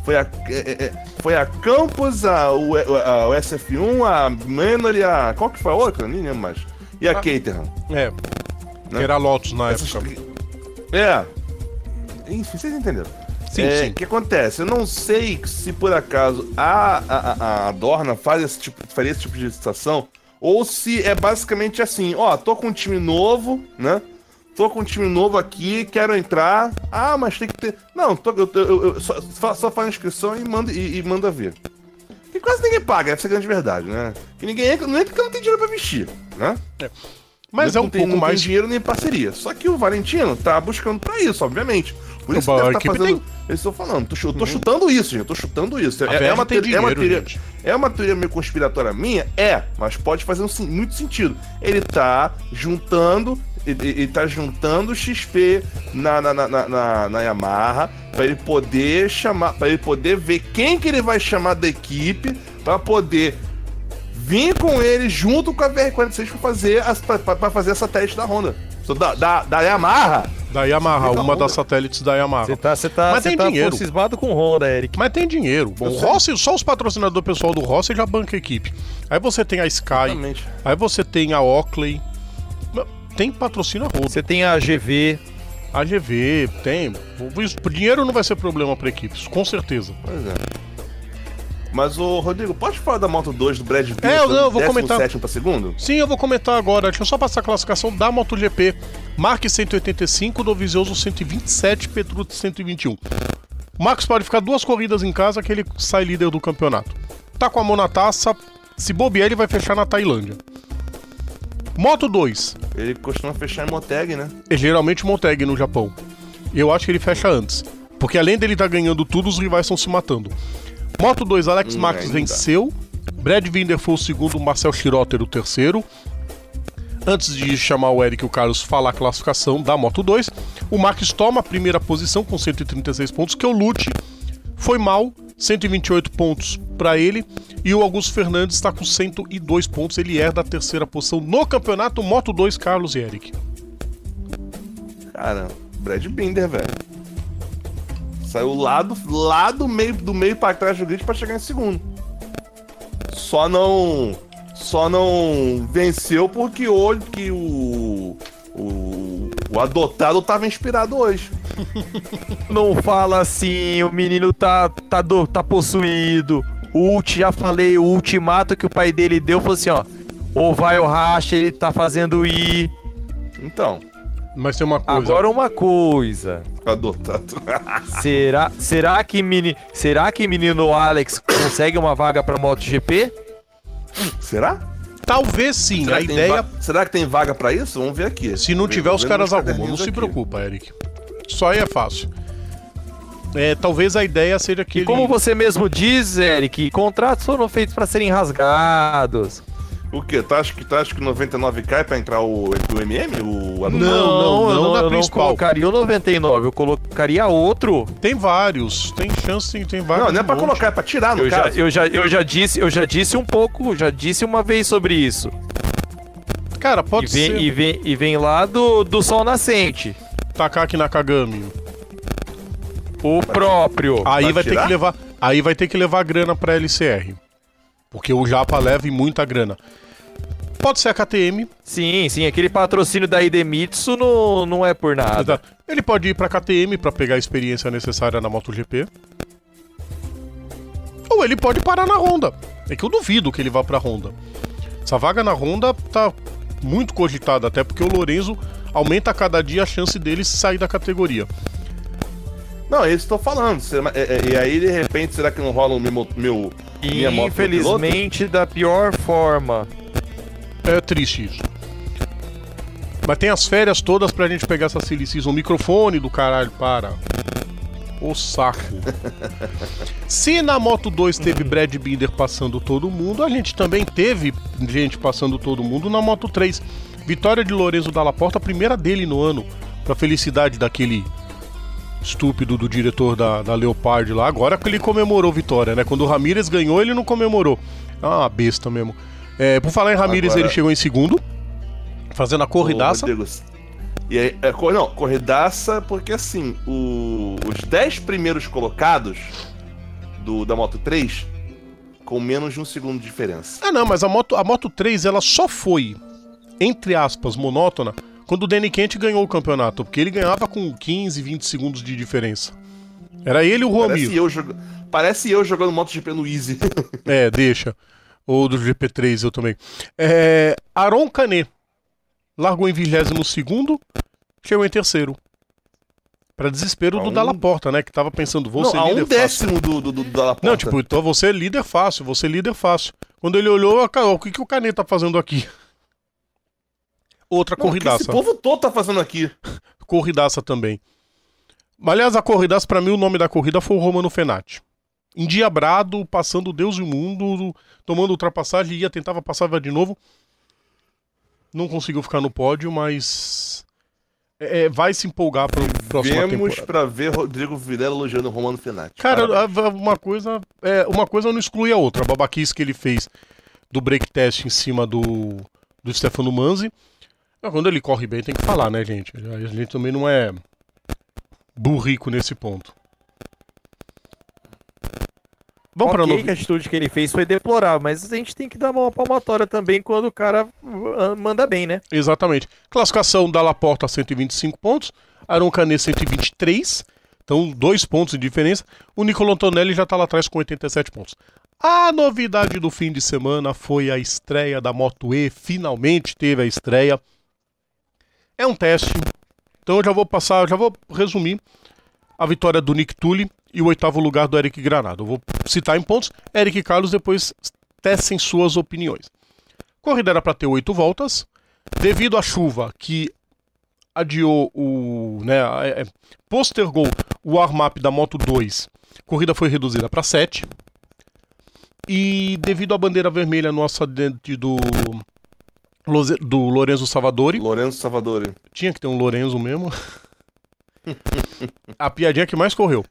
foi a é, é, é, foi a Campos, a o, a, o SF1, a Manor e a qual que foi a outra? Nem lembro mais. E a Caterham. É. Que era Lotus na Essas- época. É. Enfim, vocês entenderam. Sim, É, sim. O que acontece? Eu não sei se por acaso a, a, a- Dorna faz esse tipo, faria esse tipo de licitação ou se é basicamente assim: ó, tô com um time novo, né? Tô com um time novo aqui, quero entrar. Ah, mas tem que ter. Não, tô, eu, eu- eu- só, só, faz a inscrição e manda, e, e manda ver. Que quase ninguém paga, essa é a grande verdade, né? Que ninguém entra, não entra porque não tem dinheiro pra vestir, né? Mas é não um tem, pouco mais. dinheiro nem parceria. Só que o Valentino tá buscando pra isso, obviamente. Por isso que deve tá fazendo. tem. Eu estou falando, tô, eu tô chutando isso, gente. Eu tô chutando isso. É, é uma teoria, é, uma dinheiro, teoria, gente. é uma teoria meio conspiratória minha? É, mas pode fazer um muito sentido. Ele tá juntando ele, ele tá juntando XP na, na, na, na, na Yamaha para ele poder chamar, para ele poder ver quem que ele vai chamar da equipe para poder vir com ele junto com a VR46 para fazer as fazer essa teste da Honda. Da, da, da Yamaha. Da Yamaha, uma das satélites da Yamaha. Você tá, você tá, Mas tem tá dinheiro. cismado com Honda, Eric. Mas tem dinheiro. Bom, o Rossi, só os patrocinadores pessoal do Rossi já banca a equipe. Aí você tem a Sky, Exatamente. aí você tem a Oakley. Tem patrocínio a. Você tem a GV. A GV, tem. O dinheiro não vai ser problema para equipes, com certeza. Pois é. Mas o Rodrigo, pode falar da Moto 2 do Brad Pitt? É, eu- eu vou comentar. para segundo? Sim, eu vou comentar agora. Deixa eu só passar a classificação da MotoGP. Marques 185, Dovizioso 127, Petrucci 121. O Marcos pode ficar duas corridas em casa que ele sai líder do campeonato. Tá com a mão na taça, se bobear ele vai fechar na Tailândia. Moto 2, Ele costuma fechar em Moteg, né? é geralmente Monteg no Japão. Eu acho que ele fecha antes. Porque além dele estar ganhando tudo, os rivais estão se matando. Moto 2, Alex Hum, Marques ainda. venceu. Brad Binder foi o segundo, Marcel Schrotter o terceiro. Antes de chamar o Eric e o Carlos falar a classificação da Moto 2, o Marques toma a primeira posição com 136 pontos, que o Lute foi mal, 128 pontos para ele, e o Augusto Fernandes está com 102 pontos, ele é da terceira posição no campeonato Moto 2, Carlos e Eric. Cara, Brad Binder, velho. Saiu lá do, lá do meio do meio para trás do grid para chegar em segundo. Só não só não venceu porque hoje que o o, o adotado tava inspirado hoje. Não fala assim, o menino tá, tá, do, tá possuído. O ulti, já falei, o ultimato que o pai dele deu foi assim, ó. Ou vai ou racha, ele tá fazendo ir. Então, Mas tem uma coisa. Agora uma coisa. adotado. Será, será que meni, será que menino Alex consegue uma vaga pra MotoGP? Será? Talvez sim, Será a que tem ideia. Será que tem vaga pra isso? Vamos ver aqui. Se não tiver, os caras arrumam. Não se aqui. preocupa, Eric. Só aí é fácil. É, talvez a ideia seja que E ele... como você mesmo diz, Eric, contratos foram feitos pra serem rasgados. O quê? Tu acha que, tu acha que 99 cai pra entrar o, o MM? O adotado? Não, não, não na eu principal. não colocaria o 99, eu colocaria outro. Tem vários. Tem chance, tem, tem vários. Não, não é pra monte. colocar, é pra tirar, no Eu já, caso. eu, já, eu já disse, eu já disse um pouco, já disse uma vez sobre isso. Cara, E pode vem, ser. e vem, e vem lá do, do Sol Nascente. Takaki Nakagami. O próprio. Aí Vai vai ter que levar. Aí vai ter que levar grana pra LCR. Porque o Japa leva muita grana. Pode ser a KTM. Sim, sim, aquele patrocínio da Idemitsu não, não é por nada. Ele pode ir pra KTM pra pegar a experiência necessária na MotoGP. Ou ele pode parar na Honda. É que eu duvido que ele vá pra Honda. Essa vaga na Honda tá muito cogitada, até porque o Lorenzo aumenta a cada dia a chance dele sair da categoria. Não, é isso que eu tô falando. Será- é- é- E aí, de repente, será que não rola o meu, meu minha moto? Infelizmente, da pior forma. É triste isso. Mas tem as férias todas pra gente pegar essa Silly Season. O microfone do caralho, para. O saco. Se na Moto 2 teve Brad Binder passando todo mundo, a gente também teve gente passando todo mundo na Moto 3. Vitória de Lorenzo Dalla Porta, a primeira dele no ano, pra felicidade daquele estúpido do diretor da, da Leopard lá. Agora que ele comemorou vitória, né? Quando o Ramírez ganhou, ele não comemorou. É uma besta mesmo. É, por falar em Ramírez, Agora- ele chegou em segundo, fazendo a corridaça. Rodrigo, E aí, é, não, corridaça, porque assim, o- os 10 primeiros colocados do, da Moto 3 com menos de um segundo de diferença. Ah, não, mas a Moto, a Moto 3 ela só foi, entre aspas, monótona quando o Danny Kent ganhou o campeonato, porque ele ganhava com 15, 20 segundos de diferença. Era ele e o Juan Parece eu, jog... Parece eu jogando MotoGP no Easy. É, deixa. Ou do GP3 eu também. É, Aron Canet largou em 22 segundo, chegou em terceiro. Pra desespero A do um- Dalla Porta, né? Que tava pensando, vou não, ser líder um fácil. décimo do, do, do, da Laporta. Não, tipo, então você é líder fácil, você é líder fácil. Quando ele olhou, o que, que o Canet tá fazendo aqui? Outra Não, o que corridaça. esse povo todo tá fazendo aqui. Corridaça também. Aliás, a corridaça, pra mim, o nome da corrida foi o Romano Fenati. Endiabrado, passando Deus e o mundo, tomando ultrapassagem, ia, tentava passar vai de novo. Não conseguiu ficar no pódio, mas é, vai se empolgar para próxima Vemos temporada. pra ver Rodrigo Vilela elogiando o Romano Fenati. Cara, Parabéns. uma coisa, é, uma coisa não exclui a outra. A babaquice que ele fez do break test em cima do, do Stefano Manzi. Ah, Quando ele corre bem, tem que falar, né, gente? A gente também não é burrico nesse ponto. Vamos pra ok novo. que a atitude que ele fez foi deplorável, mas a gente tem que dar uma palmatória também quando o cara uh, manda bem, né? Exatamente. Classificação da Laporta 125 pontos, Aron Canet 123, então dois pontos de diferença. O Nicolo Antonelli já está lá atrás com 87 pontos. A novidade do fim de semana foi a estreia da Moto E, finalmente teve a estreia. É um teste, então eu já vou passar, já vou resumir a vitória do Nick Tully e o oitavo lugar do Eric Granado. Eu vou citar em pontos, Eric e Carlos depois tecem suas opiniões. Corrida era para ter oito voltas, devido à chuva que adiou o. Né, é, é, postergou o warm-up da Moto 2, a corrida foi reduzida para 7. E devido à bandeira vermelha no acidente do, do Lorenzo Savadori, Lourenço Salvadori. tinha que ter um Lorenzo mesmo. a piadinha que mais correu.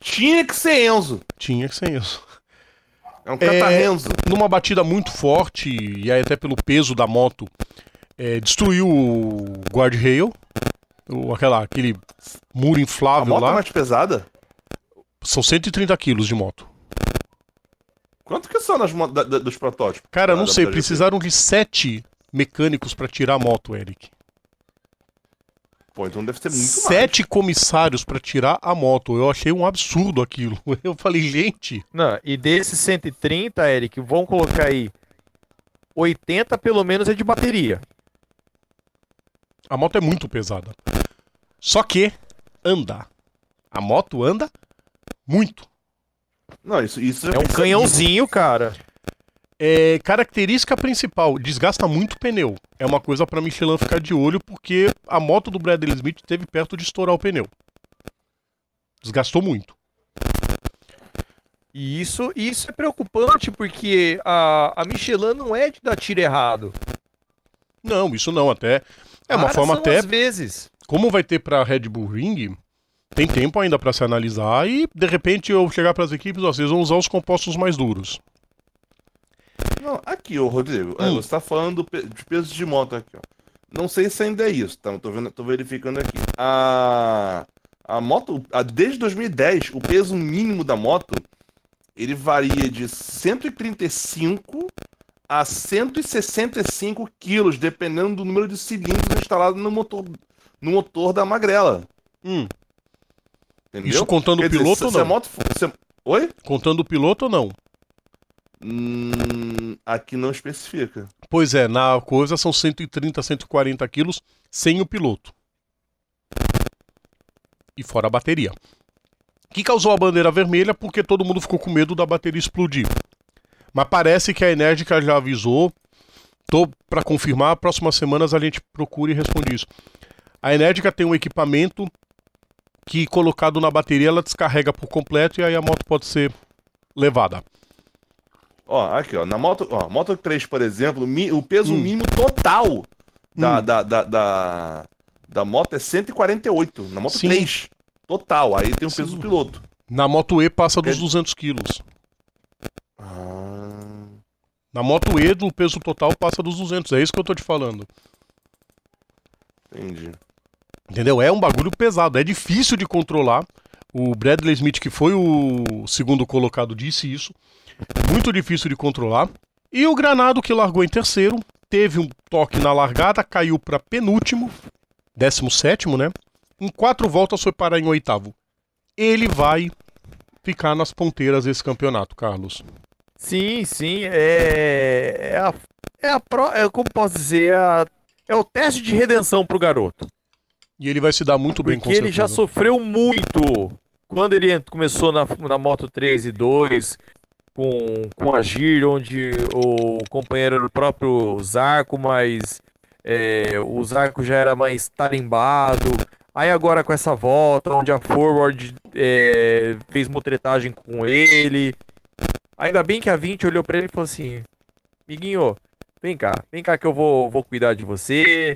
Tinha que ser Enzo. Tinha que ser isso. É um catarrenzo. numa batida muito forte, e aí até pelo peso da moto, é, destruiu o guardrail, o, aquela, aquele muro A inflável moto é lá. mais pesada? São 130 quilos de moto. Quanto que são nas da- da- dos protótipos? Cara, Da- não sei, precisaram de sete mecânicos pra tirar a moto, Eric. Pô, então deve ser muito Sete comissários pra tirar a moto. Eu achei um absurdo aquilo. Eu falei, gente, Não, e desses 130, Eric, vão colocar aí 80 pelo menos é de bateria. a moto é muito pesada. Só que anda. A moto anda muito. mais. Não, isso, isso É um canhãozinho, cara. É, característica principal, desgasta muito pneu. É uma coisa pra Michelin ficar de olho, porque a moto do Bradley Smith teve perto de estourar o pneu. Desgastou muito. E isso, isso é preocupante porque a, a Michelin não é de dar tiro errado. Não, isso não, até. É uma Raras forma até. Às vezes. Como vai ter pra Red Bull Ring, tem tempo ainda pra se analisar e de repente eu chegar pras equipes, ó, vocês vão usar os compostos mais duros. Não, aqui, ô Rodrigo, é, Hum. você tá falando de peso de moto aqui, ó. Não sei se ainda é isso, tá? Eu Tô, vendo, tô verificando aqui. A, a moto, a, desde 2010, o peso mínimo da moto, ele varia de 135 a 165 quilos, dependendo do número de cilindros instalados no motor, no motor da magrela. Hum, Entendeu? isso contando o Quer dizer, piloto se- ou se a não? moto for- se Oi? Contando o piloto ou não? Hum, aqui não especifica. Pois é, na coisa são 130, 140 quilos sem o piloto. E fora a bateria. Que causou a bandeira vermelha porque todo mundo ficou com medo da bateria explodir. Mas parece que a Enérgica já avisou. Tô para confirmar, próximas semanas a gente procura e responde isso. A Enérgica tem um equipamento que colocado na bateria ela descarrega por completo e aí a moto pode ser levada. Ó, aqui, ó. Na moto, ó, Moto 3, por exemplo, o peso Hum. mínimo total da, Hum. da, da, da, da moto é 148. Na Moto Sim. 3. Total. Aí tem o Sim. peso do piloto. Na Moto E passa dos É- 200 quilos. Ah, Na Moto E, o peso total passa dos 200. É isso que eu tô te falando. entendi. Entendeu? É um bagulho pesado. É difícil de controlar. O Bradley Smith, que foi o segundo colocado, disse isso. Muito difícil de controlar. E o Granado, que largou em terceiro, teve um toque na largada, caiu para penúltimo, 17, né? Em quatro voltas foi parar em oitavo. Ele vai ficar nas ponteiras desse campeonato, Carlos. Sim, sim. É, é a, é a pro, é, como posso dizer, é, a- é o teste de redenção pro garoto. E ele vai se dar muito bem com Porque ele já sofreu muito quando ele começou na, na Moto 3 e 2 com, com a onde o companheiro era o próprio Zarco, mas é, o Zarco já era mais tarimbado. Aí agora com essa volta, onde a Forward é, fez mutretagem com ele. Ainda bem que a 20 olhou pra ele e falou assim: Miguinho, vem cá, vem cá que eu vou, vou cuidar de você.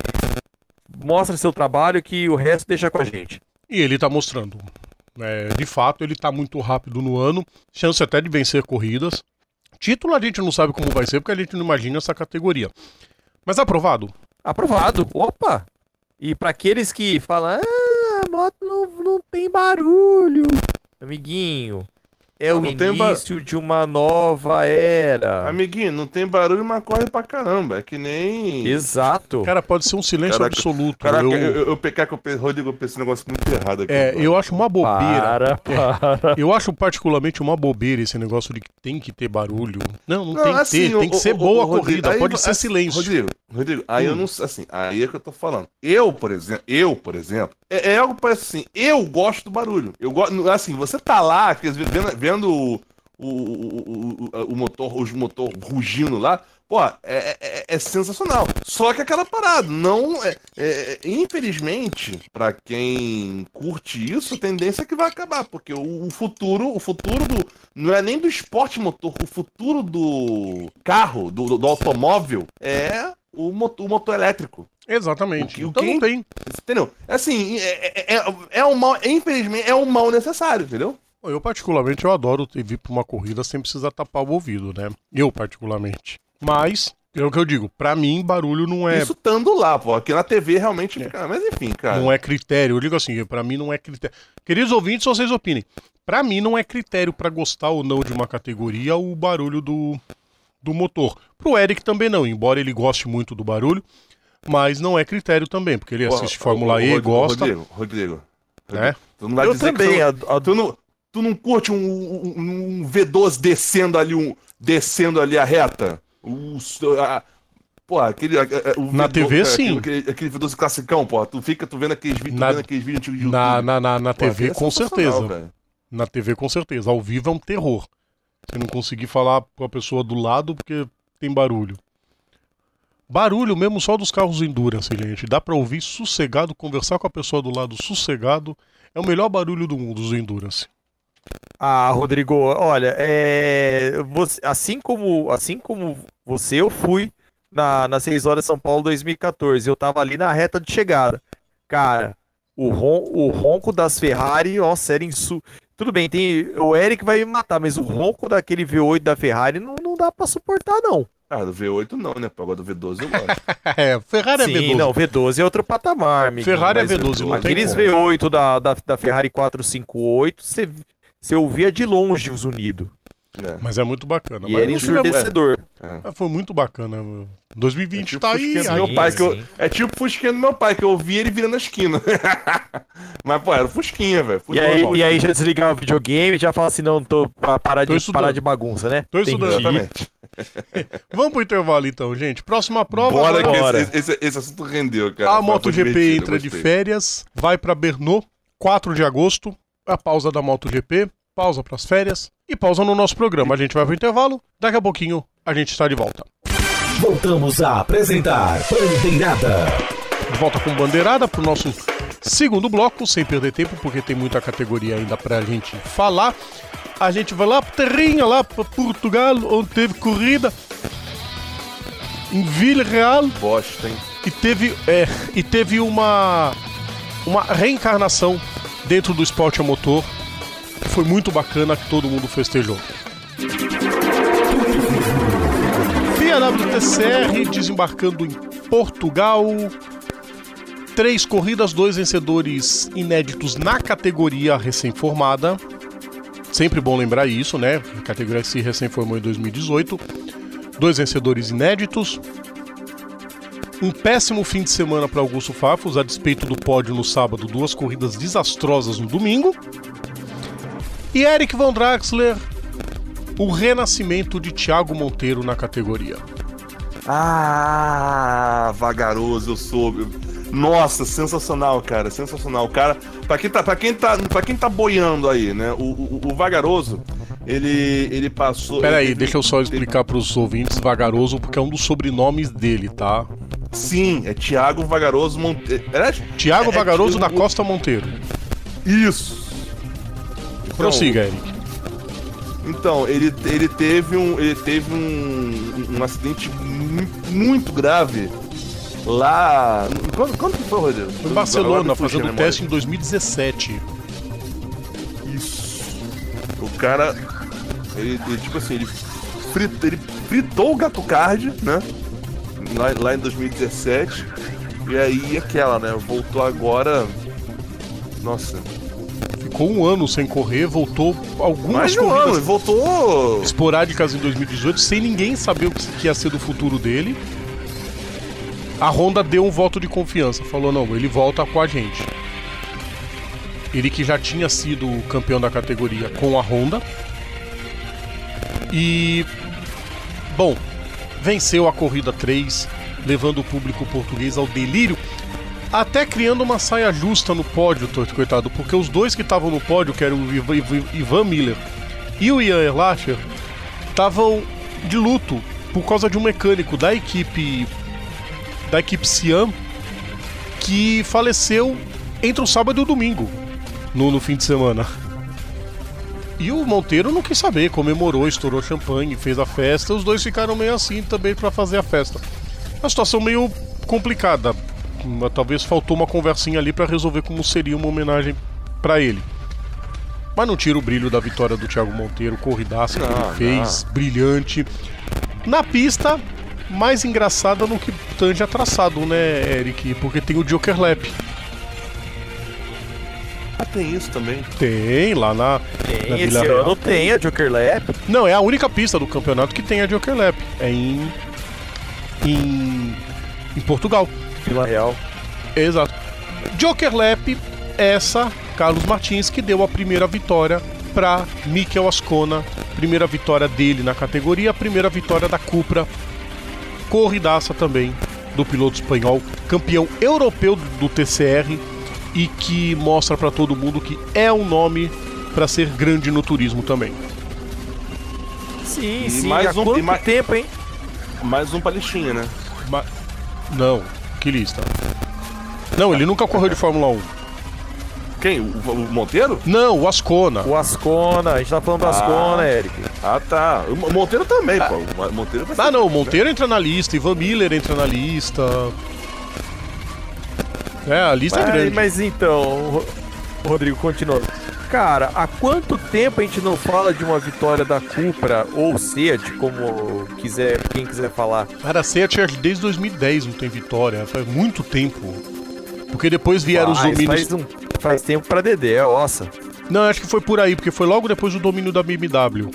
mostra seu trabalho que o resto deixa com a gente. E ele tá mostrando. É, de fato, ele tá muito rápido no ano, chance até de vencer corridas. Título a gente não sabe como vai ser, porque a gente não imagina essa categoria. Mas aprovado? Aprovado. Opa! E para aqueles que falam, ah, a moto não, não tem barulho. Amiguinho, é Não, o início de uma nova era. Amiguinho, não tem barulho, mas corre pra caramba. É que nem. Exato. Cara, pode ser um silêncio Caraca, absoluto. Caraca, eu, eu, eu, pecar que eu pensei, Rodrigo, eu pensei um negócio muito errado aqui. é, agora. eu acho uma bobeira. Para, para. Eu acho particularmente uma bobeira esse negócio de que tem que ter barulho. Não, não, Não, tem que assim, ter. Tem que o- ser o- boa o a Rodrigo, corrida, aí- pode ser assim, silêncio. Rodrigo, Rodrigo, aí eu Hum. não assim, aí é que eu tô falando. Eu, por exemplo, eu, por exemplo, é, é algo que parece assim, eu gosto do barulho. Eu gosto, assim, você tá lá, vendo, vendo o, o, o, o, o motor, os motor rugindo lá, pô, é, é, é sensacional. Só que aquela parada, não é, é- infelizmente, pra quem curte isso, a tendência é que vai acabar, porque o, o futuro, o futuro do não é nem do esporte motor, o futuro do carro, do- do automóvel é o motor, o motor elétrico. Exatamente. O que- o então não tem. Entendeu? Assim, é, é, é, é um mal, infelizmente, é um mal necessário, entendeu? Eu, particularmente, eu adoro vir pra uma corrida sem precisar tapar o ouvido, né? Eu, particularmente. Mas, é o que eu digo, pra mim, barulho não é, Isso estando lá, pô. Aqui na TV realmente fica. Mas enfim, cara. não é critério. Eu digo assim, pra mim não é critério. Queridos ouvintes, vocês opinem. Pra mim não é critério pra gostar ou não de uma categoria o barulho do, do motor. Pro Eric também não, embora ele goste muito do barulho, mas não é critério também, porque ele assiste Fórmula ô, E, Rodrigo, gosta, Rodrigo, Rodrigo. né? Tu não vai Eu dizer que também. tu- a- Tu não, tu não curte um, um- um V12 descendo ali, um, descendo ali a reta? O, a, pô, aquele. o Na V12, TV, aquele, sim. Aquele, aquele V12 classicão, pô. Tu fica, tu vendo aqueles vídeos, tu Na- vendo aqueles vídeos antigos de YouTube. Na, na, na, na Pô, TV, é com certeza. velho. Na TV, com certeza. Ao vivo é um terror. Você não conseguir falar com a pessoa do lado porque tem barulho. Barulho mesmo só dos carros Endurance, gente. Dá pra ouvir sossegado, conversar com a pessoa do lado sossegado. É o melhor barulho do mundo, os Endurance. Ah, Rodrigo, olha, é, você- assim como assim como você, eu fui na, nas 6 horas São Paulo 2014. Eu tava ali na reta de chegada. Cara, o, ron, o ronco das Ferrari, nossa, era insu... Tudo bem, tem, o Eric vai me matar, mas o ronco daquele V8 da Ferrari não, não dá pra suportar, não. Ah, do V8 não, né? Agora do V12 eu gosto. É, Ferrari Sim, é V12. não, V12 é outro patamar, amigo. Ferrari é mas V12, não Aqueles como. V8 da, da, da Ferrari 458, você, você ouvia de longe os unidos. Né? Mas é muito bacana. E Mas era ensurdecedor. É, Foi muito bacana. meu. 2020 É tipo tá aí. Fusquinha do aí. meu pai, que eu, é tipo o Fusquinha do meu pai, que eu ouvia ele virando a esquina. Mas, pô, era o Fusquinha, velho. E aí, e aí já desligar o videogame e já fala assim, não, tô pra parar Tô de, estudando. parar de bagunça, né? Tô estudando. Exatamente. Vamos pro intervalo então, gente. Próxima prova. Bora vai- que esse, esse, esse assunto rendeu, cara. A MotoGP entra de férias, vai pra Brno, 4 de agosto, a pausa da MotoGP, pausa pras férias e pausa no nosso programa. A gente vai pro intervalo, daqui a pouquinho a gente está de volta. Voltamos a apresentar Bandeirada. De volta com bandeirada pro nosso segundo bloco, sem perder tempo, porque tem muita categoria ainda pra gente falar. A gente vai lá pra terrinha, lá pra Portugal, onde teve corrida em Vila Real. Bosta, hein? e teve, é, e teve uma, uma reencarnação dentro do esporte a motor foi muito bacana, que todo mundo festejou. FIA WTCR desembarcando em Portugal. Três corridas, dois vencedores inéditos na categoria recém-formada. Sempre bom lembrar isso, né? A categoria se recém-formou em 2018. Dois vencedores inéditos. Um péssimo fim de semana para Augusto Fafos, a despeito do pódio no sábado, duas corridas desastrosas no domingo. E Eric Von Draxler, o renascimento de Thiago Monteiro na categoria. Ah, vagaroso, eu soube. Nossa, sensacional, cara, sensacional. Cara, pra quem tá, pra quem tá, pra quem tá boiando aí, né? O, o, o vagaroso, ele, ele passou. Pera aí, ele- deixa eu só explicar para os ouvintes Vagaroso, porque é um dos sobrenomes dele, tá? Sim, é Thiago Vagaroso Monteiro. Tiago É, é, Vagaroso o- da Costa Monteiro. Isso. Então, Prossiga, Eric. Então, ele, ele teve um, ele teve um, um acidente mu- muito grave lá. Quando, quando que foi, Rodrigo? Em Barcelona, fazendo memória. teste em 2017. Isso. O cara. Ele, ele, tipo assim, ele, frit- ele fritou o gato card, né? Lá, lá em 2017. E aí aquela, né? Voltou agora. Nossa, Ficou um ano sem correr, voltou algumas mais de um ano, voltou. esporádicas em 2018, sem ninguém saber o que que ia ser do futuro dele. A Honda deu um voto de confiança, falou: não, ele volta com a gente. Ele que já tinha sido campeão da categoria com a Honda. E. Bom, venceu a corrida 3, levando o público português ao delírio. Até criando uma saia justa no pódio, coitado, porque os dois que estavam no pódio, que eram o Ivan- Miller e o Ian Erlacher, estavam de luto por causa de um mecânico da equipe da equipe Siam que faleceu entre o sábado e o domingo no, no fim de semana. E o Monteiro não quis saber, comemorou, estourou champanhe, fez a festa. Os dois ficaram meio assim também pra fazer a festa. Uma situação meio complicada. Talvez faltou uma conversinha ali pra resolver como seria uma homenagem pra ele. Mas não tira o brilho da vitória do Thiago Monteiro, corridaça que Não, ele fez, brilhante. Na pista, mais engraçada no que tange a traçado, né, Eric? Porque tem o Joker Lap. Ah, tem isso também. Tem lá na, na Tem, esse Vila Real. ano tem a Joker Lap. Não, é a única pista do campeonato que tem a Joker Lap. É em. em. em Portugal. Vila Real. Exato. Joker Lap, essa, Carlos Martins, que deu a primeira vitória para Mikel Ascona. Primeira vitória dele na categoria, a primeira vitória da Cupra. Corridaça também do piloto espanhol, campeão europeu do TCR e que mostra para todo mundo que é um nome para ser grande no turismo também. Sim, E sim. mais Há um- quanto e mais- tempo, hein? Mais um palestinha, né? Ma- Não, que lista. Não, ele nunca correu de Fórmula 1. Quem? O, o Monteiro? Não, o Ascona. O Ascona, a gente tá falando do Ah. Ascona, Eric. Ah, tá. O Mo- Monteiro também, pô. O Monteiro vai ser- Ah, não, o Monteiro entra na lista, Ivan Miller entra na lista. É, a lista é Mas, grande. mas então, Ro- Rodrigo, continua. Cara, há quanto tempo a gente não fala de uma vitória da Cupra ou Seat, como quiser, quem quiser falar? Cara, a Seat desde 2010 não tem vitória, faz muito tempo. Porque depois vieram os Faz- domínios. Faz, um, faz tempo pra Dedé, nossa. Não, acho que foi por aí, porque foi logo depois do domínio da BMW.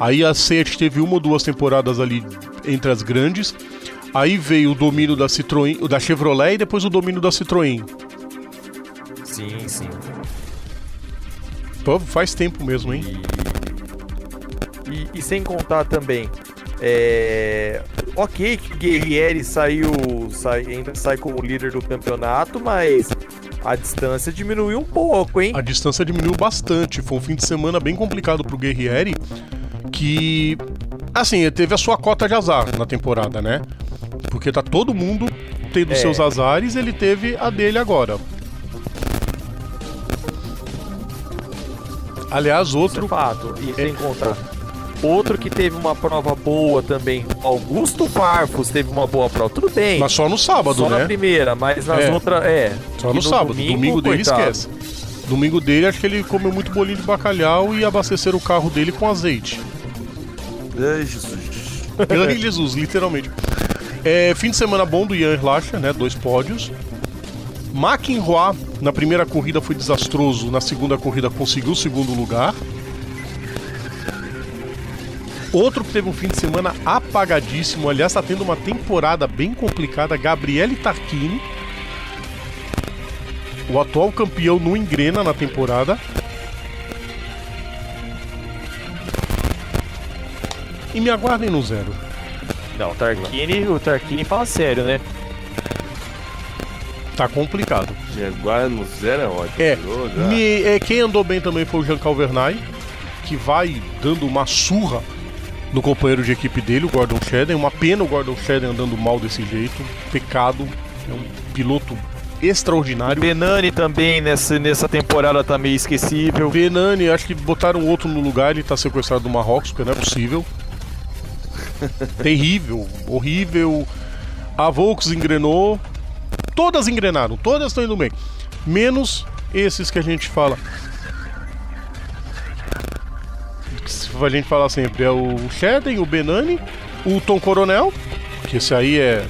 Aí a Seat teve uma ou duas temporadas ali entre as grandes. Aí veio o domínio da Citroën, da Chevrolet e depois o domínio da Citroën. Sim, sim. Pô, faz tempo mesmo, hein? E, e sem contar também, é... ok que Guerrieri saiu, sai, ainda sai como líder do campeonato, mas a distância diminuiu um pouco, hein? A distância diminuiu bastante. Foi um fim de semana bem complicado pro Guerrieri, que assim, ele teve a sua cota de azar na temporada, né? Porque tá todo mundo tendo É. seus azares, ele teve a dele agora. Aliás, Isso é outro fato, e sem contar. Outro que teve uma prova boa também, Augusto Farfus teve uma boa prova. Tudo bem, mas só no sábado, só né? na primeira, mas nas É. outras, é. Só E no, sábado. Domingo, dele coitado. esquece. Domingo dele, acho que ele comeu muito bolinho de bacalhau e abasteceram o carro dele com azeite. Ai, Jesus. Ai, Jesus, literalmente. É, fim de semana bom do Ian Erlacher, né? Dois pódios. McInroy, na primeira corrida foi desastroso, na segunda corrida conseguiu o segundo lugar. Outro que teve um fim de semana apagadíssimo, aliás, está tendo uma temporada bem complicada, Gabriele Tarquini. O atual campeão não engrena na temporada. E me aguardem no zero. Não, o Tarquini, o Tarquini fala sério, né? Tá complicado. Agora no zero é ótimo. É, me- é, quem andou bem também foi o Jean Calvernay, que vai dando uma surra no companheiro de equipe dele, o Gordon Shedden. Uma pena o Gordon Shedden andando mal desse jeito. Pecado. É um piloto extraordinário. Benani também nessa, nessa temporada tá meio esquecível. Benani, acho que botaram outro no lugar, ele tá sequestrado do Marrocos, porque não é possível. Terrível, horrível. A Volks engrenou. Todas engrenaram, todas estão indo bem. Menos esses que a gente fala. A gente fala sempre é o Sheden, o Benani, o Tom Coronel, que esse aí é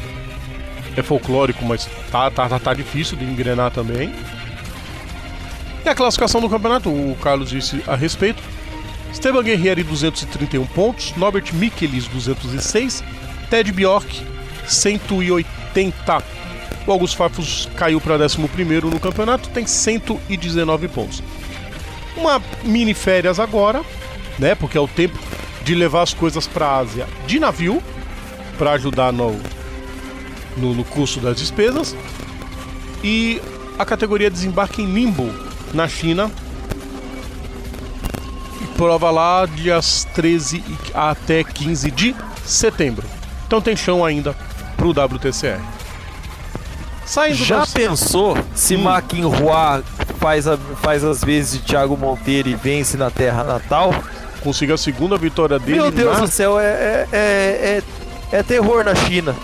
é folclórico, mas tá, tá, tá, tá difícil de engrenar também. E a classificação do campeonato, o Carlos disse a respeito. Esteban Guerrieri 231 pontos, Norbert Michelis 206, Ted Bjork 180. O Augusto Fafos caiu para 11 no campeonato, tem 119 pontos. Uma mini férias agora, né? Porque é o tempo de levar as coisas para a Ásia de navio, para ajudar no, no, no custo das despesas. E a categoria desembarca em Limbo, na China. E prova lá dias 13 até 15 de setembro. Então tem chão ainda pro WTCR. Saindo Já pensou se hum. Hua faz, a, faz as vezes de Thiago Monteiro e vence na terra natal? Consiga a segunda vitória dele. Meu Deus na... do céu, é, é, é, é, é terror na China.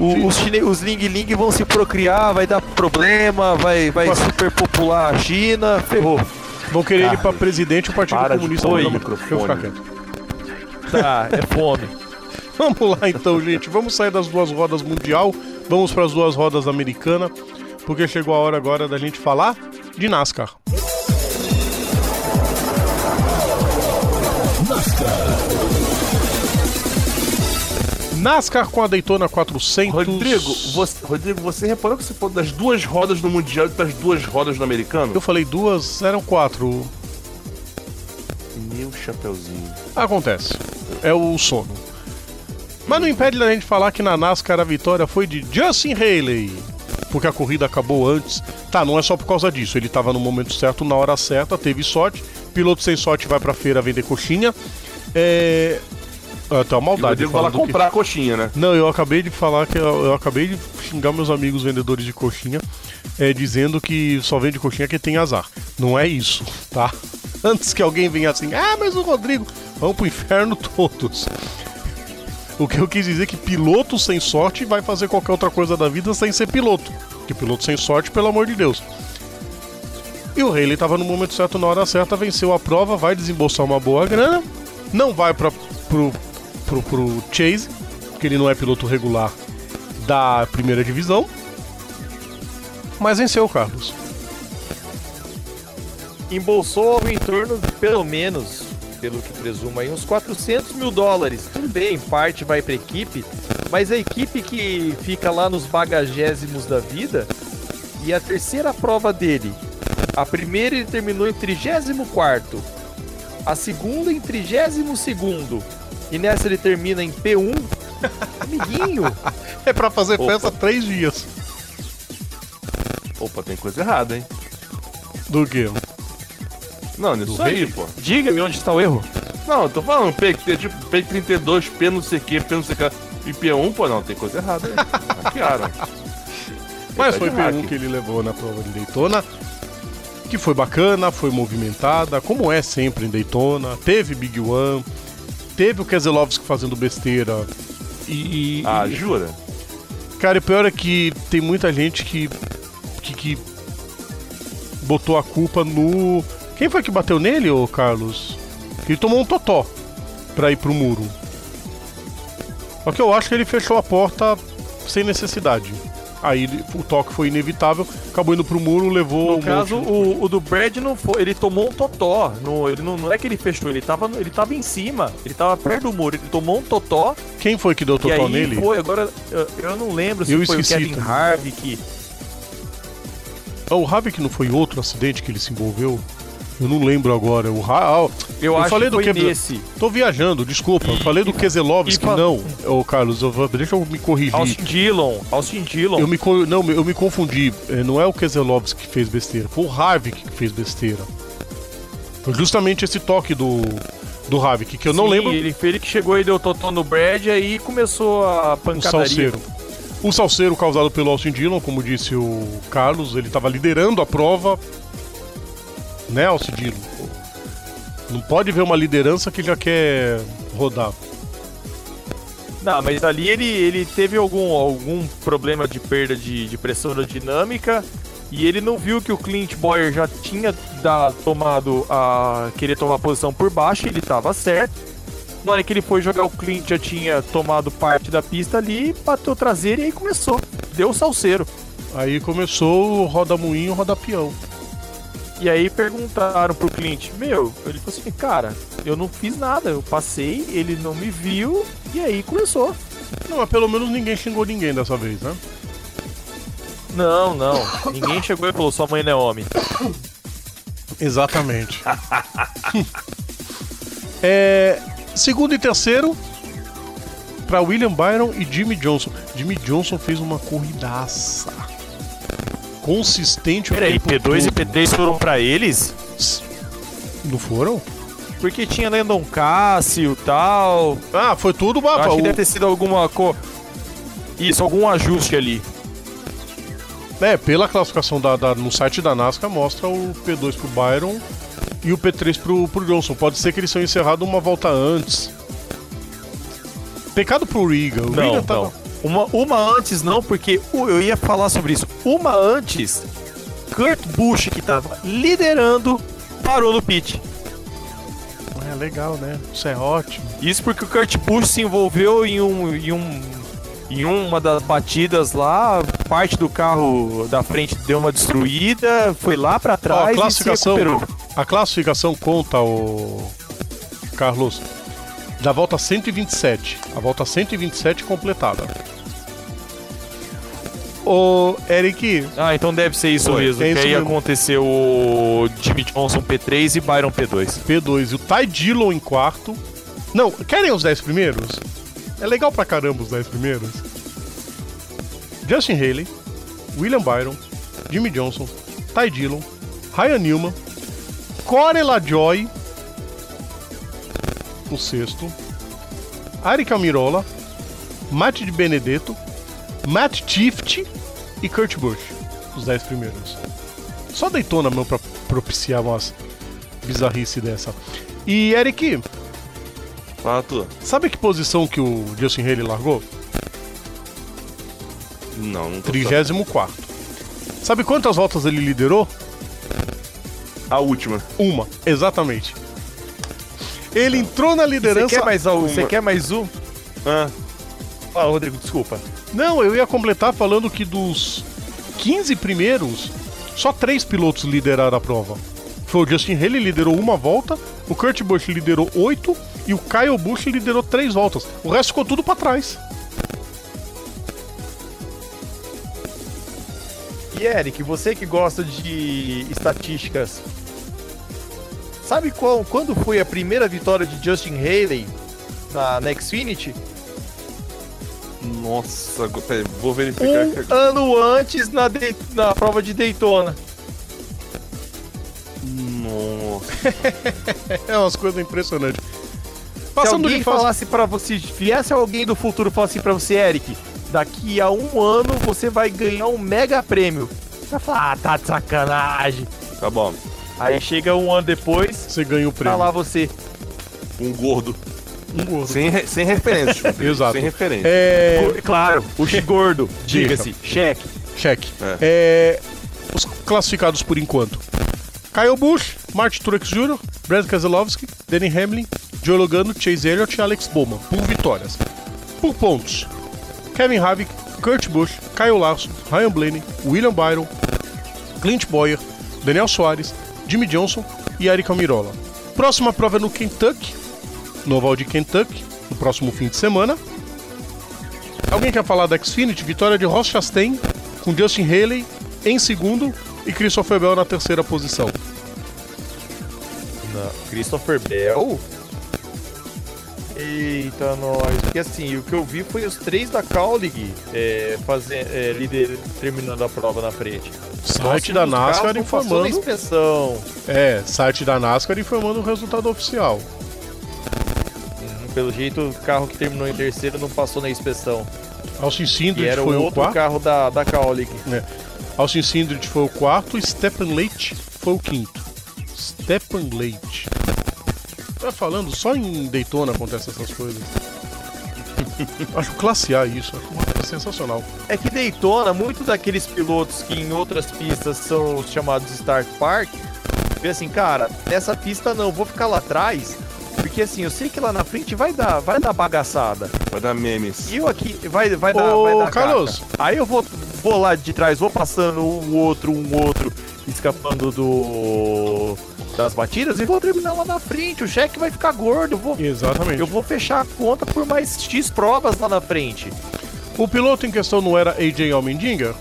O, os, chine, os Ling Ling vão se procriar, vai dar problema, vai, vai superpopular a China, ferrou. Vão querer ah, ir pra presidente o Partido Comunista do microfone. Eu ficar quieto. Tá, é fome. vamos lá então, gente. Vamos sair das duas rodas mundial, vamos para as duas rodas americana, porque chegou a hora agora da gente falar de NASCAR. NASCAR. NASCAR com a Daytona 400. Rodrigo, você, Rodrigo, você reparou que você falou das duas rodas no Mundial e das duas rodas no Americano? Eu falei duas, eram quatro. Meu chapeuzinho. Acontece. É o sono. Mas não impede da gente falar que na NASCAR a vitória foi de Justin Haley. Porque a corrida acabou antes. Tá, não é só por causa disso. Ele estava no momento certo, na hora certa, teve sorte. Piloto sem sorte vai pra feira vender coxinha. É, até uma maldade. Eu lá comprar que... coxinha, né? Não, eu acabei de falar que eu, eu, acabei de xingar meus amigos vendedores de coxinha, é, dizendo que só vende coxinha que tem azar. Não é isso, tá? Antes que alguém venha assim, ah, mas o Rodrigo, vamos pro inferno todos. O que eu quis dizer é que piloto sem sorte vai fazer qualquer outra coisa da vida sem ser piloto. Que piloto sem sorte, pelo amor de Deus. E o Haley estava no momento certo, na hora certa, venceu a prova, vai desembolsar uma boa grana, não vai para pro pro, pro Chase, que ele não é piloto regular da primeira divisão. Mas venceu o Carlos. Embolsou em torno de pelo menos, pelo que presumo aí, uns 400 mil dólares. Tudo bem, parte vai para equipe, mas a equipe que fica lá nos bagagésimos da vida e a terceira prova dele. A primeira ele terminou em 34 a segunda em 32 segundo e nessa ele termina em P1. Amiguinho. é pra fazer Opa. festa três dias. Opa, tem coisa errada, hein? Do quê? Não, nisso aí, pô. Diga-me onde está o erro. Não, eu tô falando P, tipo, P32, P não sei o que, P não sei o que. E P1, pô, não, tem coisa errada aí. Hackearam. Mas foi P1 que ele levou na prova de Daytona. Que foi bacana, foi movimentada, como é sempre em Daytona. Teve Big One teve o Keselowski fazendo besteira. E, e ah, e... jura? Cara, o pior é que tem muita gente que, que, que botou a culpa no. Quem foi que bateu nele, ô Carlos? Ele tomou um totó pra ir pro muro. Só que eu acho que ele fechou a porta sem necessidade. Aí o toque foi inevitável, acabou indo pro muro, levou. No um caso, o, o, do Brad não foi. Ele tomou um totó. No, ele não, não é que ele fechou, ele tava, ele tava em cima. Ele tava perto do muro. Ele tomou um totó. Quem foi que deu totó nele? Foi, agora eu, eu não lembro se eu foi esqueci, o Kevin também. Harvick. Ah, o Harvick não foi outro acidente que ele se envolveu? Eu não lembro agora. O Ra... Ah, eu, eu falei que do que nesse. Tô viajando, desculpa. E, eu falei do Keselowski, fa... não. Ô, Carlos, eu vou... deixa eu me corrigir. Austin Dillon. Austin Dillon. Eu me Não, eu me confundi. É, não é o Keselowski que fez besteira. Foi o Harvick que fez besteira. Foi justamente esse toque do do Havik, que eu Sim, não lembro. Ele, ele que chegou e deu totó no Brad e aí começou a pancadaria. O salseiro. O salseiro causado pelo Austin Dillon, como disse o Carlos, ele estava liderando a prova, né, Alcidilo? Não pode ver uma liderança que já quer rodar. Não, mas ali ele, ele teve algum, algum problema de perda de, de pressão aerodinâmica e ele não viu que o Clint Boyer já tinha da, tomado a. querer tomar posição por baixo, ele estava certo. Na hora que ele foi jogar, o Clint já tinha tomado parte da pista ali, bateu traseiro e aí começou. Deu o salseiro. Aí começou o roda-moinho, roda-peão. E aí perguntaram pro Clint, meu, ele falou assim, cara, eu não fiz nada, eu passei, ele não me viu, e aí começou. Não, mas pelo menos ninguém xingou ninguém dessa vez, né? Não, não. Ninguém chegou e falou, sua mãe não é homem. Exatamente. é, segundo e terceiro para William Byron e Jimmy Johnson. Jimmy Johnson fez uma corridaça. Consistente o Peraí, tempo P2 e todo. P3 foram pra eles? Não foram? Porque tinha Landon Cássio e tal. Ah, foi tudo baba. acho que O- deve ter sido alguma cor. Isso, algum ajuste ali. É, pela classificação da, da- no site da NASCAR mostra o P2 pro Byron e o P3 pro, pro Johnson. Pode ser que eles tenham encerrado uma volta antes. Pecado pro Riga. O Não, Riga tava... não. Uma, uma antes não, porque eu ia falar sobre isso. Uma antes, Kurt Busch, que tava liderando, parou no pit. É legal, né? Isso é ótimo. Isso porque o Kurt Busch se envolveu em um, em um em uma das batidas lá, parte do carro da frente deu uma destruída, foi lá pra Ó, trás a e se classificação, a classificação conta o Carlos da volta 127, a volta 127 completada. Ô, Eric, Ah, então deve ser isso Foi, mesmo. é que isso aí mesmo. aconteceu o Jimmy Johnson P3 e Byron P2. P2 e o Ty Dillon em quarto. Não, querem os 10 primeiros? É legal pra caramba os 10 primeiros. Justin Haley, William Byron, Jimmy Johnson, Ty Dillon, Ryan Newman, Corey LaJoy, o sexto, Ari Almirola, Matt de Benedetto, Matt Tift e Kurt Busch, os 10 primeiros. Só Daytona mesmo pra propiciar umas bizarrice dessa. E Eric, Fala tu. sabe que posição que o Justin Haley largou? Não, não tô 34. Sabe quantas voltas ele liderou? A última. Uma, exatamente. Ele entrou na Você liderança. quer mais, um? Você quer mais um? Ah, Fala, Rodrigo, desculpa. Não, eu ia completar falando que dos 15 primeiros, só três pilotos lideraram a prova. Foi o Justin Haley liderou uma volta, o Kurt Busch liderou oito e o Kyle Busch liderou três voltas. O resto ficou tudo pra trás. E Eric, você que gosta de estatísticas, sabe qual, quando foi a primeira vitória de Justin Haley na, na Xfinity? nossa, agora- peraí, vou verificar Um aqui. ano antes na, Dei- na prova de Daytona. Nossa. É umas coisas impressionantes. Se Passando alguém de fase. falasse pra você, se viesse alguém do futuro e falasse pra você, Eric, daqui a um ano você vai ganhar um mega prêmio. Você vai falar, ah, tá de sacanagem. Tá bom. Aí chega um ano depois, Você ganha o tá prêmio. lá você. Um gordo. Um gordo. Sem, re- sem referência. Exato. Sem referência. É. Claro, o gordo, diga-se, cheque. Cheque. É. É, Os classificados por enquanto: Kyle Busch, Martin Truex Jr., Brad Keselowski, Danny Hamlin, Joe Logano, Chase Elliott e Alex Bowman, por vitórias. Por pontos: Kevin Harvick, Kurt Busch, Kyle Larson, Ryan Blaney, William Byron, Clint Boyer, Daniel Soares, Jimmy Johnson e Eric Almirola. Próxima prova é no Kentucky, no oval de Kentucky, no próximo fim de semana. Alguém quer falar da Xfinity? Vitória de Ross Chastain com Justin Haley em segundo e Christopher Bell na terceira posição. Não, Christopher Bell? Eita, nós. Porque assim, o que eu vi foi os três da Cowling é, fazer, é, líder, terminando a prova na frente. Site da NASCAR na informando. inspeção. É, site da NASCAR informando o resultado oficial. Uhum, Pelo jeito, o carro que terminou em terceiro não passou na inspeção. Austin Cindric era foi o quarto. carro da, da Cowling. É. Austin Cindric foi o quarto e Stephen Leite foi o quinto. Stephen Leite. Tá falando, só em Daytona acontece essas coisas. Acho classe A isso, acho coisa sensacional. É que Daytona, muitos daqueles pilotos que em outras pistas são os chamados Start Park, vê assim, cara, nessa pista não, vou ficar lá atrás, porque assim, eu sei que lá na frente vai dar, vai dar bagaçada. Vai dar memes. E eu aqui, vai, vai dar, Ô, vai dar Carlos. caca. Aí eu vou, vou lá de trás, vou passando um outro, um outro, escapando do das batidas e vou terminar lá na frente. O cheque vai ficar gordo, eu vou, Exatamente. eu vou fechar a conta por mais X provas lá na frente. O piloto em questão não era AJ Almendinger?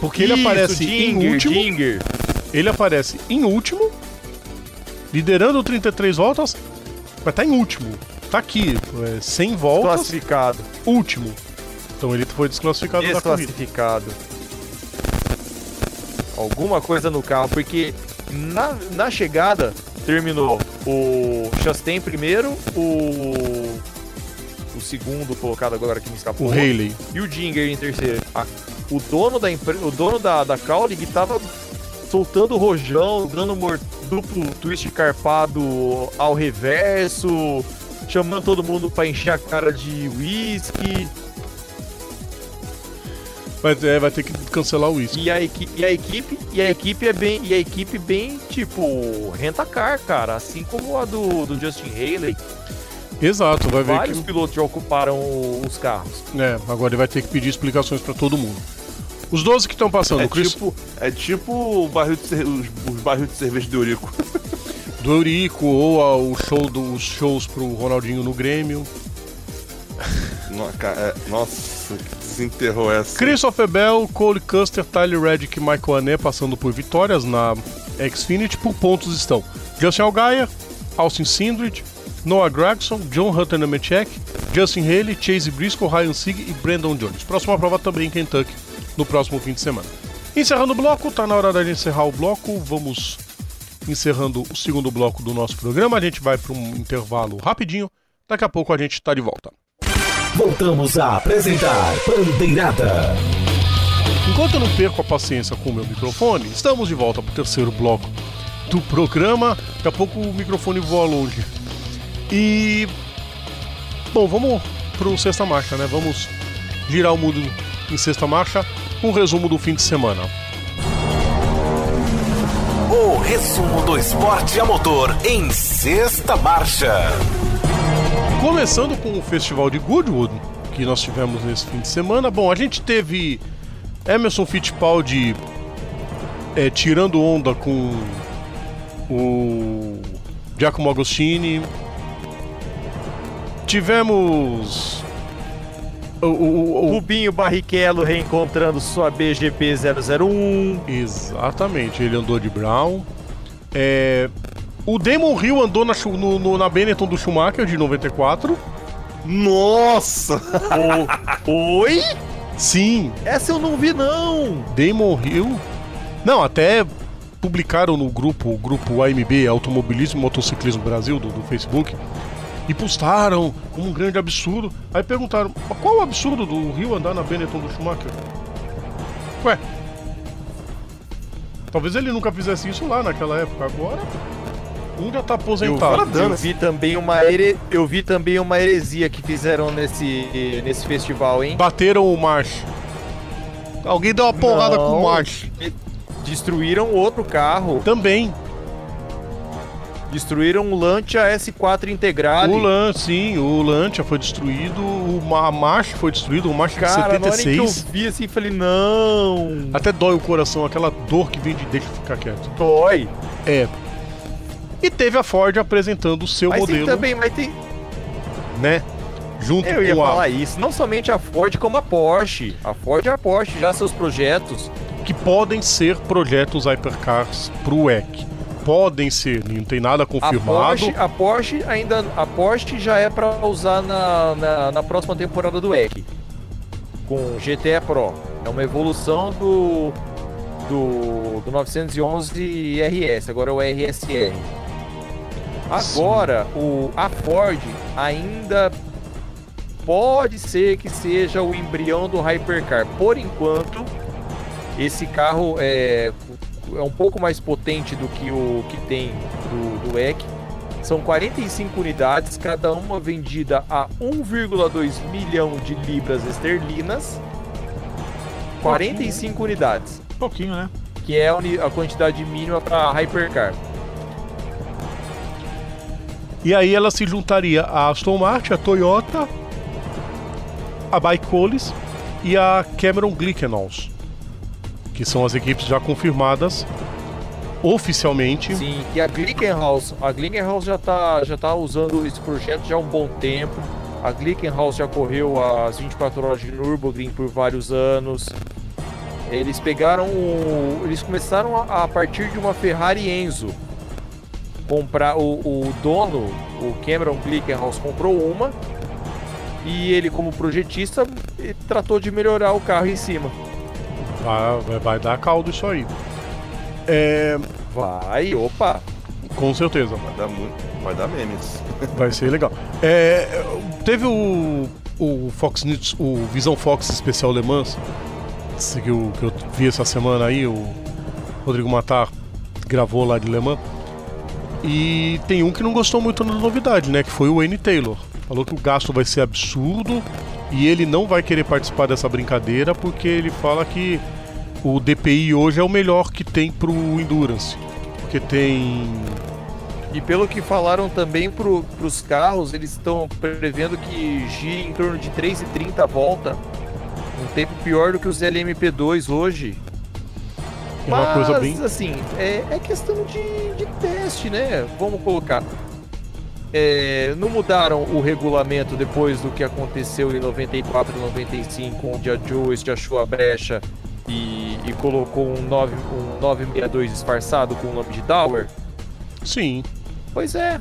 Porque ele Isso, aparece em Dinger, último. Dinger. Ele aparece em último, liderando 33 voltas, mas tá em último. Tá aqui, é, 100 voltas, Classificado. último. Então ele foi desclassificado da corrida. Desclassificado. Alguma coisa no carro, porque na, na chegada terminou o Chastain primeiro, o. O segundo colocado agora que me escapou. O Haley. E o Dinger em terceiro. A- o dono da o dono da, da Cowling tava soltando rojão, dando mor- duplo twist carpado ao reverso, chamando todo mundo pra encher a cara de whisky. Mas é, vai ter que cancelar o uísque. E a, equi e a equipe, e a equipe é bem, e a equipe bem tipo renta-car, cara, assim como a do, do Justin Haley. Exato, vai ver Vários que. pilotos já ocuparam os carros. É, agora ele vai ter que pedir explicações pra todo mundo. Os 12 que estão passando, É Chris tipo, é tipo o barril de os, os de cerveja de Eurico. do Eurico ou o show dos shows pro Ronaldinho no Grêmio. É, Nossa, que desenterrou essa. Christopher Bell, Cole Custer, Tyler Reddick e Michael Ané passando por vitórias na Xfinity. Por pontos estão Justin Allgaier, Austin Sindrich, Noah Gregson, John Hunter Nemechek, Justin Haley, Chase Briscoe, Ryan Sieg e Brandon Jones. Próxima prova também em Kentucky, no próximo fim de semana. Encerrando o bloco, tá na hora da gente encerrar o bloco. Vamos encerrando o segundo bloco do nosso programa. A gente vai para um intervalo rapidinho. Daqui a pouco a gente tá de volta. Voltamos a apresentar Bandeirada. Enquanto eu não perco a paciência com o meu microfone, estamos de volta para o terceiro bloco do programa. Daqui a pouco o microfone voa longe. E. Bom, vamos pro sexta marcha, né? Vamos girar o mundo em sexta marcha um resumo do fim de semana. O resumo do esporte a motor em sexta marcha. Começando com o festival de Goodwood, que nós tivemos nesse fim de semana. Bom, a gente teve Emerson Fittipaldi é, tirando onda com o Giacomo Agostini. Tivemos o, o- o- Rubinho Barrichello reencontrando sua BGP 001. Exatamente, ele andou de Brown. É, o Damon Hill andou na, no- no- na Benetton do Schumacher de 94. Nossa! Oi? Sim, Essa eu não vi não. Damon Hill. Não, até publicaram no grupo, o grupo AMB, Automobilismo e Motociclismo Brasil, do, do Facebook, e postaram como um grande absurdo. Aí perguntaram, "Mas qual o absurdo do Rio andar na Benetton do Schumacher? Ué, talvez ele nunca fizesse isso lá naquela época, agora um já tá aposentado. Eu vi também uma here... eu vi também uma heresia que fizeram nesse nesse festival, hein? Bateram o March. Alguém deu uma porrada com o Não. March. Destruíram outro carro. Também. Destruíram o Lancia S4 Integrale. O Lan, sim, o Lancia foi destruído, o Ma- March foi destruído, o March de Cara, na hora em que eu 76. vi assim, falei, não. Até dói o coração, aquela dor que vem de deixa ficar quieto. Dói. É. E teve a Ford apresentando o seu Mas modelo, também, mas tem. né? Junto Eu ia com a falar isso. Não somente a Ford, como a Porsche. A Ford e a Porsche já seus projetos. que podem ser projetos hypercars pro WEC. Podem ser, não tem nada A confirmado. Porsche, a Porsche ainda. A Porsche já é pra usar na, na, na próxima temporada do EC. Com GTE Pro. É uma evolução do. Do, do 911 RS, agora é o RSR. Agora, o, a Ford ainda pode ser que seja o embrião do Hypercar. Por enquanto, esse carro é, é um pouco mais potente do que o que tem do, do EC. São 45 unidades, cada uma vendida a 1,2 milhão de libras esterlinas. 45 unidades, Pouquinho, né? que é a quantidade mínima para Hypercar. E aí ela se juntaria a Aston Martin, a Toyota, a Bike e a Cameron Glickenhaus, que são as equipes já confirmadas oficialmente. Sim, e a Glickenhaus, a Glickenhaus já tá, já tá usando esse projeto já há um bom tempo. A Glickenhaus já correu as 24 horas de Nürburgring por vários anos. Eles pegaram, eles começaram a partir de uma Ferrari Enzo. Comprar o, o dono, o Cameron Glickenhaus comprou uma e ele como projetista ele tratou de melhorar o carro em cima. Vai, vai- vai dar caldo isso aí. É, Vai, opa. com certeza. Vai dar muito. Vai dar memes. Vai ser legal. É, teve o, o Fox News, o Visão Fox Especial Le Mans, que eu, que eu vi essa semana aí, o Rodrigo Matar gravou lá de Le Mans. E tem um que não gostou muito da novidade, né? Que foi o Wayne Taylor. Falou que o gasto vai ser absurdo e ele não vai querer participar dessa brincadeira porque ele fala que o DPI hoje é o melhor que tem pro Endurance. Porque tem E pelo que falaram também para os carros, eles estão prevendo que gire em torno de 3,30 a volta. Um tempo pior do que os LMP2 hoje. Uma Mas, coisa bem- assim, é, é questão de, de teste, né? Vamos colocar. É, não mudaram o regulamento depois do que aconteceu em 94 e 95, onde a Joyce achou a brecha e, e colocou um, 9, um 962 disfarçado com o nome de Dower? Sim, Pois é,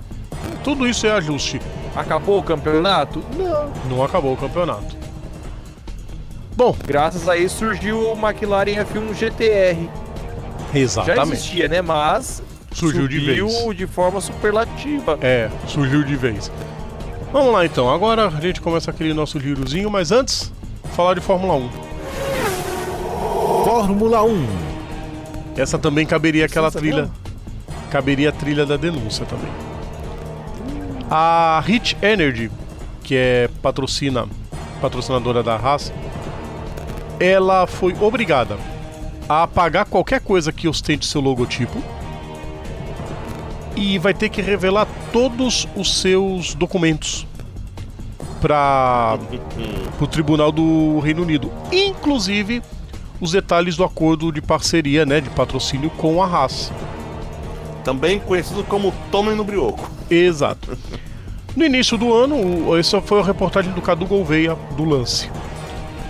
tudo isso é ajuste. Acabou o campeonato? Não. Não acabou o campeonato. Bom, Graças a isso surgiu o McLaren F1 GTR. Já exatamente. existia, né? Mas Surgiu de subiu vez. de forma superlativa. É, surgiu de vez. Vamos lá então, agora a gente começa aquele nosso girozinho, mas antes, falar de Fórmula 1. Fórmula 1. Essa também caberia aquela trilha. Caberia a trilha da denúncia também. A Hit Energy, que é patrocina, patrocinadora da Haas, ela foi obrigada a apagar qualquer coisa que ostente seu logotipo e vai ter que revelar todos os seus documentos para o Tribunal do Reino Unido, inclusive os detalhes do acordo de parceria, né, de patrocínio com a Haas. Também conhecido como Tomem no Brioco. Exato. No início do ano, essa foi a reportagem do Cadu Gouveia do lance.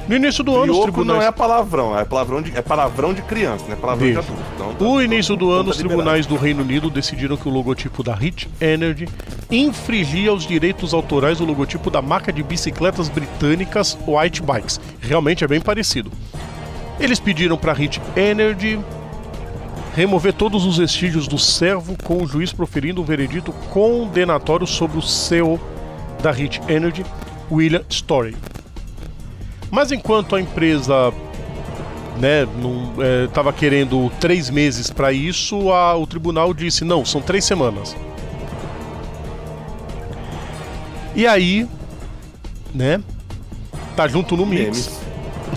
No início do ano, os tribunais. não é palavrão, é palavrão de, é palavrão de criança, né? Palavrão Veja. de adulto. Então, tá- No início do então ano, tá os tribunais do Reino Unido decidiram que o logotipo da Hit Energy infringia os direitos autorais do logotipo da marca de bicicletas britânicas White Bikes. Realmente é bem parecido. Eles pediram para a Hit Energy remover todos os vestígios do servo, com o juiz proferindo um veredito condenatório sobre o CEO da Hit Energy, William Story. Mas enquanto a empresa né, estava querendo três meses para isso, a- o tribunal disse não, são três semanas. E aí, né, tá junto no mix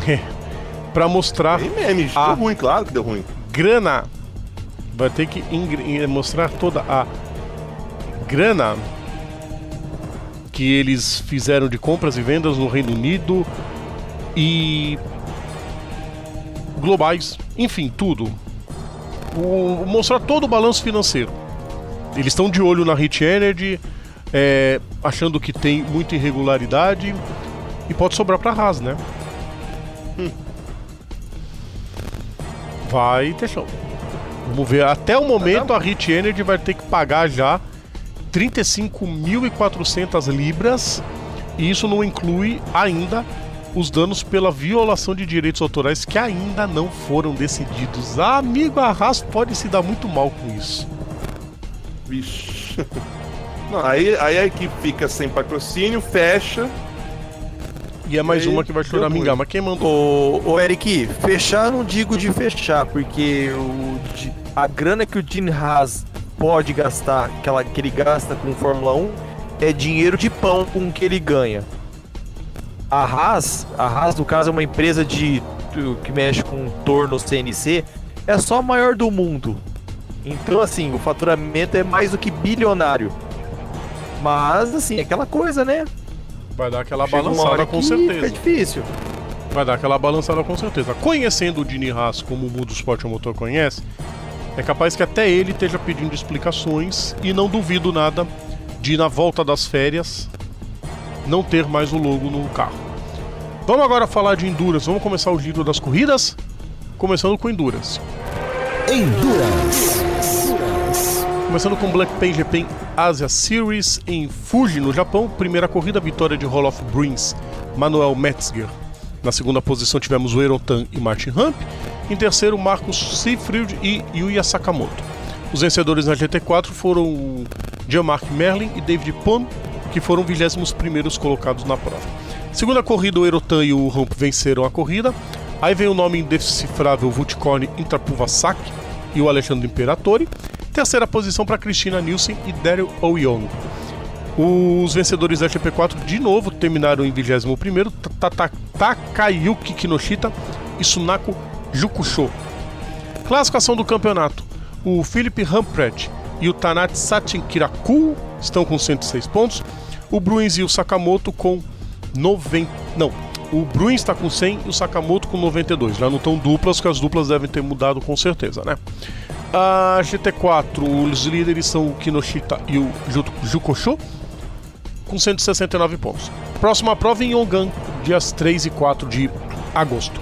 Memes. para mostrar Tem memes. Ah. Deu ruim, claro que deu ruim. grana. Vai ter que ingre- mostrar toda a grana que eles fizeram de compras e vendas no Reino Unido e globais, enfim, tudo. O- mostrar todo o balanço financeiro. Eles estão de olho na Hit Energy, é, achando que tem muita irregularidade e pode sobrar para Haas, né? Vai ter show. Vamos ver. Até o momento a Hit Energy vai ter que pagar já 35.400 libras. E isso não inclui ainda os danos pela violação de direitos autorais que ainda não foram decididos. Ah, amigo, a Haas pode se dar muito mal com isso. Vixe. Não, aí, aí a equipe fica sem patrocínio, fecha. E é mais E uma que vai choramingar. Mas quem mandou? Ô, ô Eric, fechar não digo de fechar, porque o, a grana que o Gene Haas pode gastar, que, ela, que ele gasta com Fórmula 1, é dinheiro de pão com o que ele ganha. A Haas, a Haas no caso é uma empresa de que mexe com torno CNC, é só a maior do mundo. Então assim, o faturamento é mais do que bilionário. Mas assim, é aquela coisa, né? Vai dar aquela Chega balançada com certeza. É difícil. Vai dar aquela balançada com certeza. Conhecendo o Dini Haas como o mundo do esporte motor conhece, é capaz que até ele esteja pedindo explicações e não duvido nada de na volta das férias não ter mais o logo no carro. Vamos agora falar de Endurance. Vamos começar o giro das corridas, começando com Endurance. Endurance. Começando com Black Pain GP Asia Series em Fuji, no Japão. Primeira corrida, vitória de Roloff Bruins, Manuel Metzger. Na segunda posição tivemos o Erotan e Martin Ramp. Em terceiro, Marcos Seifried e Yuya Sakamoto. Os vencedores na GT4 foram Jean-Marc Merlin e David Pon, que foram 21 primeiros colocados na prova. Segunda corrida, o Erotan e o Ramp venceram a corrida. Aí vem o nome indecifrável Vutkorn Intrapulvasak e o Alexandre Imperatori. Terceira posição para Cristina Nielsen e Daryl O'Young. Os vencedores da GP4 de novo terminaram em 21 Takayuki Kinoshita e Sunako Jukusho. Classificação do campeonato. O Philip Humphrey e o Tanat Satin Kiraku estão com 106 pontos. O Bruins e o Sakamoto com 90. Não, o Bruins está com 100 e o Sakamoto com 92. Já não estão duplas, que as duplas devem ter mudado com certeza, né? A GT4, os líderes são o Kinoshita e o Jukosho, com 169 pontos. Próxima prova em Yongan, dias 3 e 4 de agosto.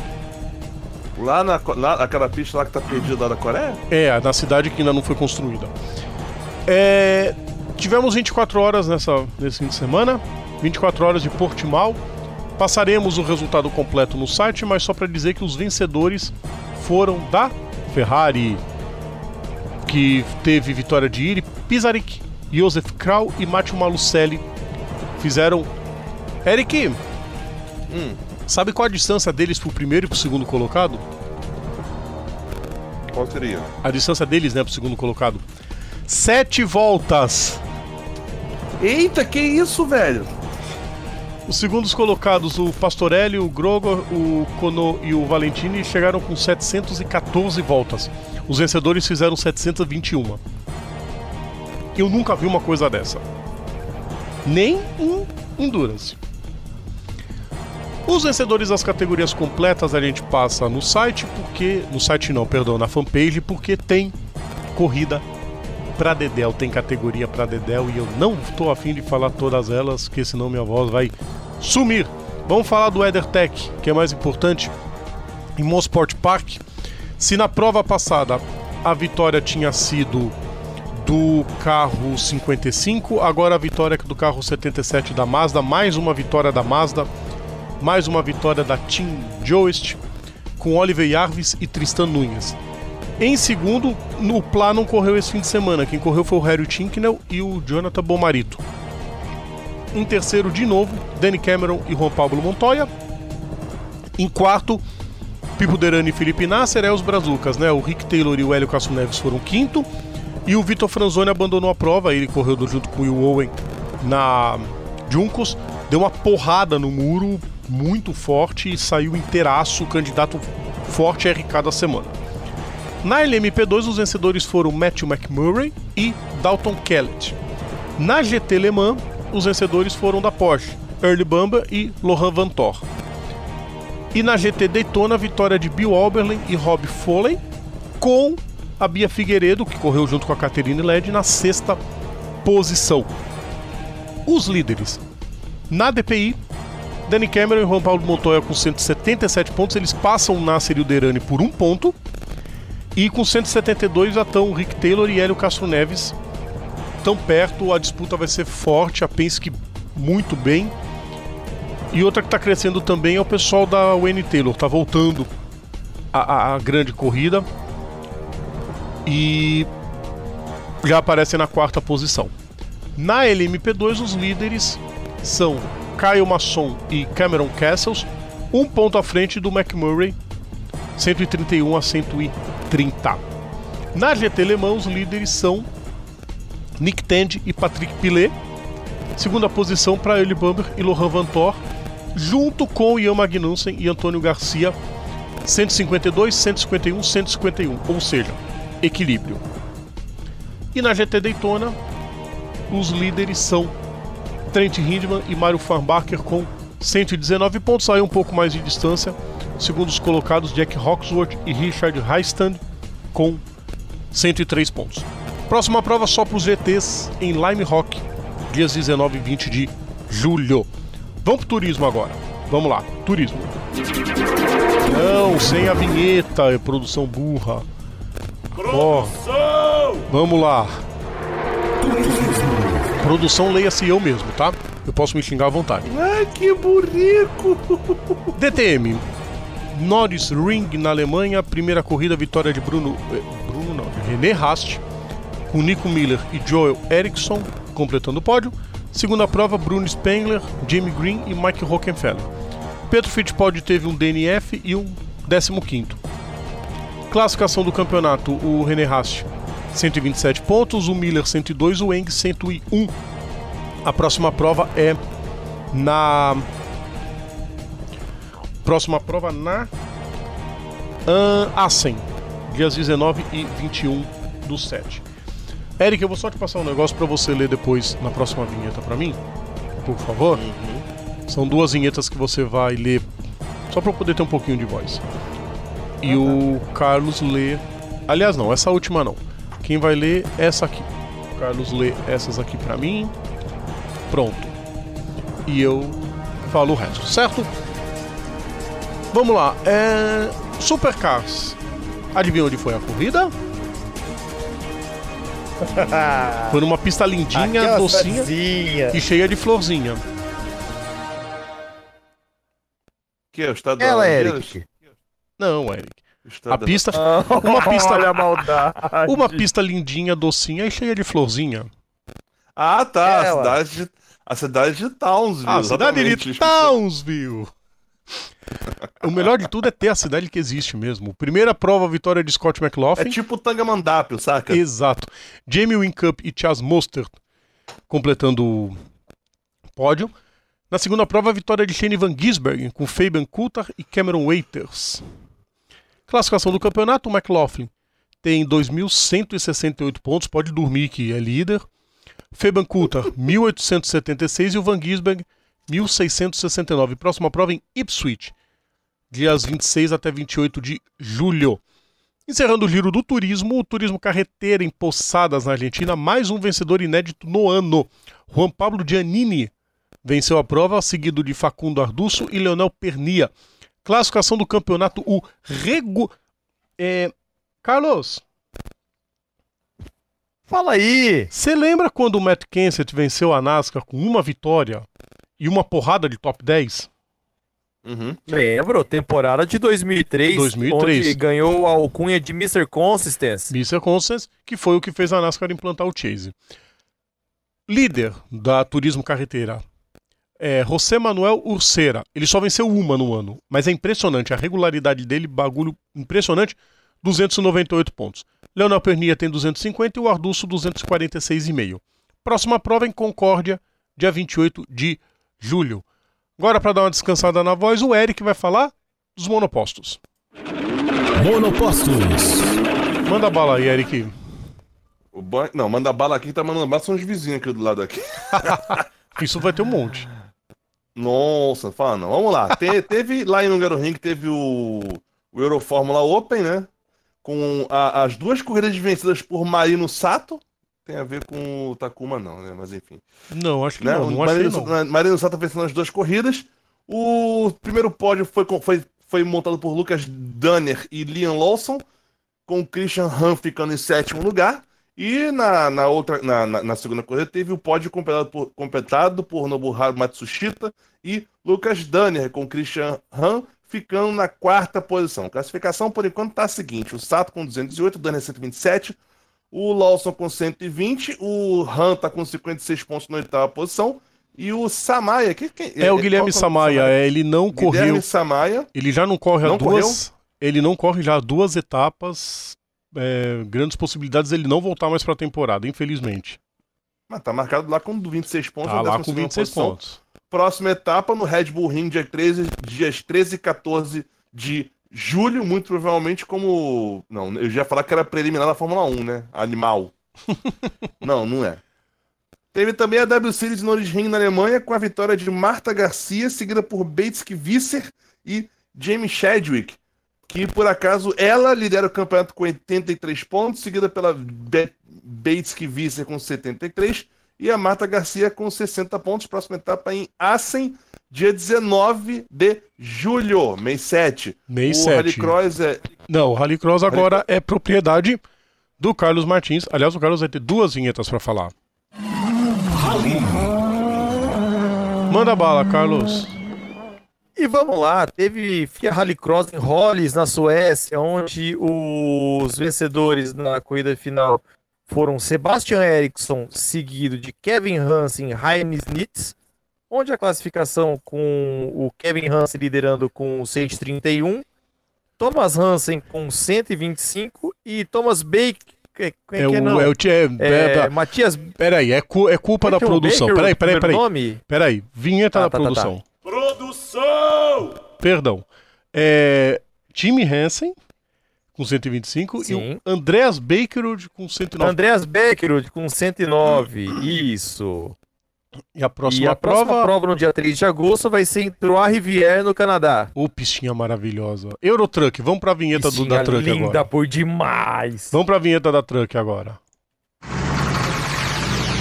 Lá na lá, aquela pista lá que tá perdida lá da Coreia? É, na cidade que ainda não foi construída. É, tivemos 24 horas nessa, nesse fim de semana, 24 horas de Portimão. Passaremos o resultado completo no site, mas só para dizer que os vencedores foram da Ferrari, que teve vitória de Iri Pisarik, Josef Krau e Matteo Malucelli. Fizeram. Eric, hum. sabe qual a distância deles pro primeiro e pro segundo colocado? Qual seria? A distância deles, né, pro segundo colocado? Sete voltas. Eita, que isso, velho? Os segundos colocados, o Pastorelli, o Grogo, o Kono e o Valentini, chegaram com 714 voltas. Os vencedores fizeram 721. Eu nunca vi uma coisa dessa. Nem em Endurance. Os vencedores das categorias completas a gente passa no site, porque. No site não, perdão, na fanpage, porque tem corrida pra Dedel, tem categoria pra Dedel e eu não tô afim de falar todas elas, porque senão minha voz vai sumir. Vamos falar do EtherTech, que é mais importante. Em Mosport Park, se na prova passada a vitória tinha sido do carro 55, agora a vitória é do carro 77 da Mazda, mais uma vitória da Mazda, mais uma vitória da Team Joest, com Oliver Jarvis e Tristan Nunes. Em segundo, no Plá não correu esse fim de semana. Quem correu foi o Harry Tinknell e o Jonathan Bomarito. Em terceiro, de novo, Danny Cameron e Juan Pablo Montoya. Em quarto, Pipo Derani e Felipe Nasser, é os Brazucas, né? O Rick Taylor e o Hélio Castro Neves foram quinto. E o Vitor Franzoni abandonou a prova, ele correu junto com o Will Owen na Juncos, deu uma porrada no muro muito forte e saiu inteiraço, candidato forte a RK da semana. Na LMP2, os vencedores foram Matthew McMurray e Dalton Kellett. Na GT Le Mans, os vencedores foram da Porsche, Early Bamba e Lohan Van Thor. E na GT Daytona, a vitória de Bill Oberlin e Rob Foley, com a Bia Figueiredo, que correu junto com a Caterine Led, na sexta posição. Os líderes. Na DPI, Danny Cameron e Juan Paulo Montoya com 177 pontos, eles passam o Nasser e o Derani por um ponto. E com 172 já estão Rick Taylor e Hélio Castro Neves tão perto, a disputa vai ser forte, a Penske muito bem. E outra que está crescendo também é o pessoal da Wayne Taylor, está voltando a, a, a, grande corrida e já aparece na quarta posição. Na LMP2, os líderes são Kyle Masson e Cameron Castles, um ponto à frente do McMurray, 131 a 130. Na GT Le Mans, os líderes são Nick Tandy e Patrick Pilet. Segunda posição para Eli Bumber e Lohan Van Thor, junto com Ian Magnussen e Antônio Garcia, 152, 151, 151, ou seja, equilíbrio. E na GT Daytona, os líderes são Trent Hindman e Mario Farnbacher com 119 pontos, aí um pouco mais de distância. Segundos colocados Jack Hawksworth e Richard Heistand com 103 pontos. Próxima prova só para os GTs em Lime Rock, dias 19 e 20 de julho. Vamos pro turismo agora. Vamos lá, turismo. Não, sem a vinheta, é produção burra. Produção! vamos lá. Produção leia-se eu mesmo, tá? Eu posso me xingar à vontade. Ai, que burrico! DTM. Norris Ring na Alemanha, primeira corrida, vitória de Bruno. eh, Bruno não, René Rast, com Nico Miller e Joel Eriksson completando o pódio. Segunda prova, Bruno Spengler, Jamie Green e Mike Rockenfeller. Pedro Fittipaldi teve um DNF e um 15. Classificação do campeonato: o René Rast 127 pontos, o Miller 102, o Eng 101. A próxima prova é na próxima prova na uh, Assen, dias 19 e 21 do 7. Eric, eu vou só te passar um negócio para você ler depois na próxima vinheta para mim, por favor. São duas vinhetas que você vai ler só para eu poder ter um pouquinho de voz. E o Carlos lê. Aliás, não, essa última não. Quem vai ler é essa aqui. O Carlos lê essas aqui para mim. Pronto. E eu falo o resto, certo? Vamos lá. É... Supercars. Adivinha onde foi a corrida? Foi numa pista lindinha, Aquela docinha cidadezinha. e cheia de florzinha. Que é o estado Ela, da Eric. Não, Eric. A pista, Uma pista- Olha a maldade. uma pista lindinha, docinha e cheia de florzinha. Ah, tá. A cidade, de, a cidade de Townsville. A cidade de Townsville. O melhor de tudo é ter a cidade que existe mesmo. Primeira prova, vitória de Scott É McLaughlin. tipo Tangamandapio, saca? Exato. Jamie Wincup e Chas Mostert completando o pódio. Na segunda prova, a vitória de Shane Van Gisbergen com Fabian Coulthard e Cameron Waiters. Classificação do campeonato, o McLaughlin tem 2.168 pontos, pode dormir que é líder. Fabian Coulthard, 1.876 e o Van Gisbergen, 1.669. Próxima prova em Ipswich, dias 26 até 28 de julho. Encerrando o giro do turismo, o turismo carreteira em Poçadas, na Argentina, mais um vencedor inédito no ano. Juan Pablo Giannini venceu a prova, seguido de Facundo Arduço e Leonel Pernia. Classificação do campeonato, o Rego. É... Carlos, Fala aí. você lembra quando o Matt Kenseth venceu a NASCAR com uma vitória e uma porrada de top 10? Uhum. Lembro, temporada de 2003, 2003. onde ganhou a alcunha de Mr. Consistency. Mr. Constance, que foi o que fez a NASCAR implantar o Chase. Líder da Turismo Carreteira é José Manuel Urcera. Ele só venceu uma no ano, mas é impressionante a regularidade dele, bagulho impressionante, 298 pontos. Leonel Pernia tem 250 e o Arduço 246,5. Próxima prova em Concórdia, dia 28 de julho. Agora, para dar uma descansada na voz, o Eric vai falar dos monopostos. Monopostos. Manda bala aí, Eric. O ban... Não, manda bala aqui, tá mandando bala, são os vizinhos aqui do lado aqui. Isso vai ter um monte. Nossa, fala não. Vamos lá. Te- teve lá em Nungaro Ring, teve o, o Eurofórmula Open, né? Com a- as duas corridas vencidas por Marino Sato. Tem a ver com o Takuma, não, né? Mas enfim. Não, acho que né? não. Não achei Marino, não. Marino Sato vencendo as duas corridas. O primeiro pódio foi, foi, foi montado por Lucas Danner e Liam Lawson, com o Christian Han ficando em sétimo lugar. E na, na outra, na, na, na segunda corrida teve o pódio completado por, completado por Nobuharu Matsushita e Lucas Danner, com Christian Han ficando na quarta posição. Classificação por enquanto tá a seguinte: o Sato com 208, o Danner 127, o Lawson com 120, o Han tá com 56 pontos na oitava posição. E o Samaya, que, que- É o qual Guilherme é Samaia, é, ele não correu. Guilherme Samaya. Ele já não corre Não duas. Ele não corre já há duas etapas. é, grandes possibilidades ele não voltar mais para a temporada, infelizmente. Mas tá marcado lá com 26 pontos. Tá lá com 12ª 26 posição. pontos. Próxima etapa no Red Bull Ring, dia 13, dias 13 e 14 de julho, muito provavelmente como. Não, eu já ia falar que era preliminar da Fórmula 1, né? Animal. não, não é. Teve também a W Series Nürburgring na Alemanha, com a vitória de Marta Garcia, seguida por Bates Visser e Jamie Chadwick, que por acaso ela lidera o campeonato com 83 pontos, seguida pela Be Visser com 73 e a Marta Garcia com 60 pontos. Próxima etapa em Assen, dia 19 de julho, mês 7. Mês o 7. Rallycross é. Não, o Rallycross agora é propriedade do Carlos Martins. Aliás, o Carlos vai ter duas vinhetas pra falar. Manda bala, Carlos. E vamos lá, teve FIA Rallycross em Hollis, na Suécia, onde os vencedores na corrida final foram Sebastian Eriksson, seguido de Kevin Hansen e Heinz Nitz, onde a classificação com o Kevin Hansen liderando com 131, Thomas Hansen com 125 e Thomas Baker, que, É que o, não, é o é, é, é, Matias Peraí, é, cu- é culpa da é o produção. Baker, Peraí, peraí, peraí. nome? Peraí, vinheta Ah, da tá, tá, tá. produção. Produção! Perdão. É, Jimmy Hansen com 125 e Sim. o Andreas Bakerud com 109. Andreas Becker com 109, isso. E a próxima, e a próxima prova, prova... no dia 3 de agosto vai ser em Trois-Rivières, no Canadá. Ô, pistinha maravilhosa. Eurotruck, vamos pra vinheta do, da Truck linda agora. por demais. Vamos pra vinheta da Truck agora.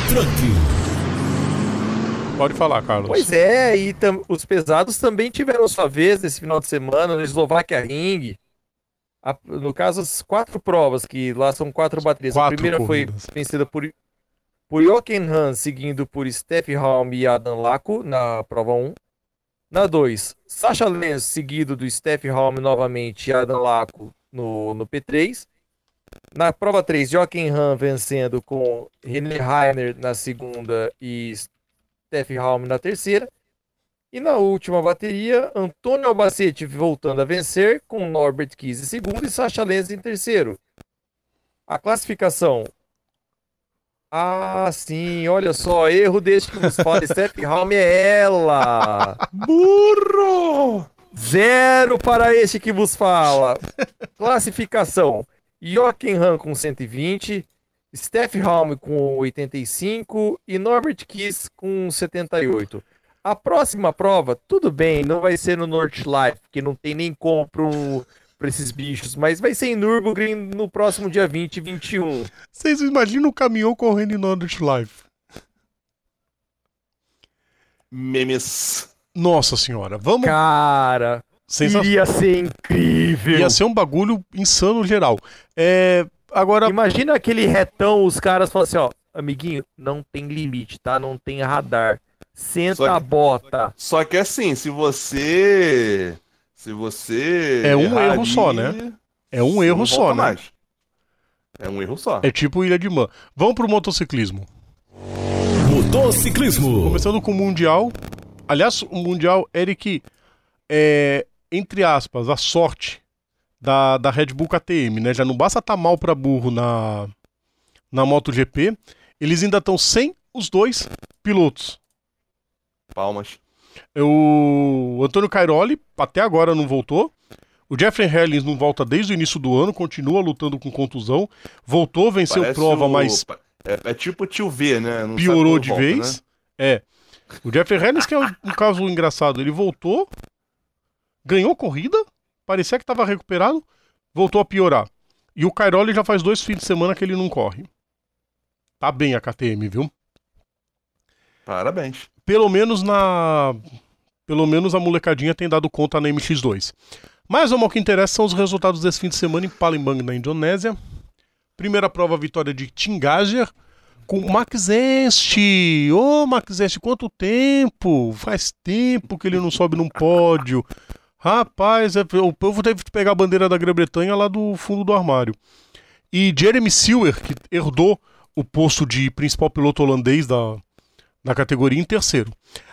Truck. Pode falar, Carlos. Pois é, e tam- os pesados também tiveram sua vez nesse final de semana no Eslováquia Ring. A- no caso, as quatro provas, que lá são quatro baterias. Quatro a primeira corridas. foi vencida por, por Jochen Han, seguindo por Steph Halm e Adam Laco na prova 1. Na 2, Sasha Lenz, seguido do Steph Halm novamente e Adam Laco no, no P3. Na prova 3, Jochen Han vencendo com René Heiner na segunda e Steph Halm na terceira. E na última bateria, Antônio Albacete voltando a vencer, com Norbert Kies em segundo e Sacha Lenz em terceiro. A classificação. Ah, sim, olha só, erro deste que nos fala, Steph Halm é ela. Burro! Zero para este que vos fala. Classificação: Jochen Han com 120, Steph Halm com 85 e Norbert Kiss com 78. A próxima prova, tudo bem, não vai ser no Nordschleife, que não tem nem como para esses bichos, mas vai ser em Nürburgring no próximo dia 20 e 21. Vocês imaginam o caminhão correndo em Nordic Life? Memes. Nossa senhora, vamos. Cara, Sensa... iria ser incrível. Ia ser um bagulho insano geral. É, agora, Imagina aquele retão, os caras falam assim, ó, amiguinho, não tem limite, tá? Não tem radar. Senta que- a bota. Só que assim, se você. Se você. É um errar erro só, né? é um erro só, né? mais. É um erro só. É tipo Ilha de Man. Vamos pro motociclismo. Motociclismo. Começando com o Mundial. Aliás, o Mundial, Eric, é, entre aspas, a sorte da, da Red Bull KTM, né? Já não basta estar mal pra burro na, na MotoGP, eles ainda estão sem os dois pilotos. Palmas. O Antônio Cairoli, até agora não voltou. O Jeffrey Herlings não volta desde o início do ano, continua lutando com contusão. Voltou, venceu Parece prova, o- mas É, é tipo o tio V, né? Não piorou de volta, vez. né? É. O Jeffrey Herlings, que é um, um caso engraçado, ele voltou, ganhou corrida, parecia que estava recuperado, voltou a piorar. E o Cairoli já faz dois fins de semana que ele não corre. Tá bem a KTM, viu? Parabéns. Pelo menos na. Pelo menos a molecadinha tem dado conta na MX2. Mas vamos ao que interessa são os resultados desse fim de semana em Palembang, na Indonésia. Primeira prova, vitória de Tingager com Max Este. Ô, Max Este, quanto tempo! Faz tempo que ele não sobe num pódio. Rapaz, é- o povo teve que pegar a bandeira da Grã-Bretanha lá do fundo do armário. E Jeremy Silver, que herdou o posto de principal piloto holandês da, na categoria em terceiro.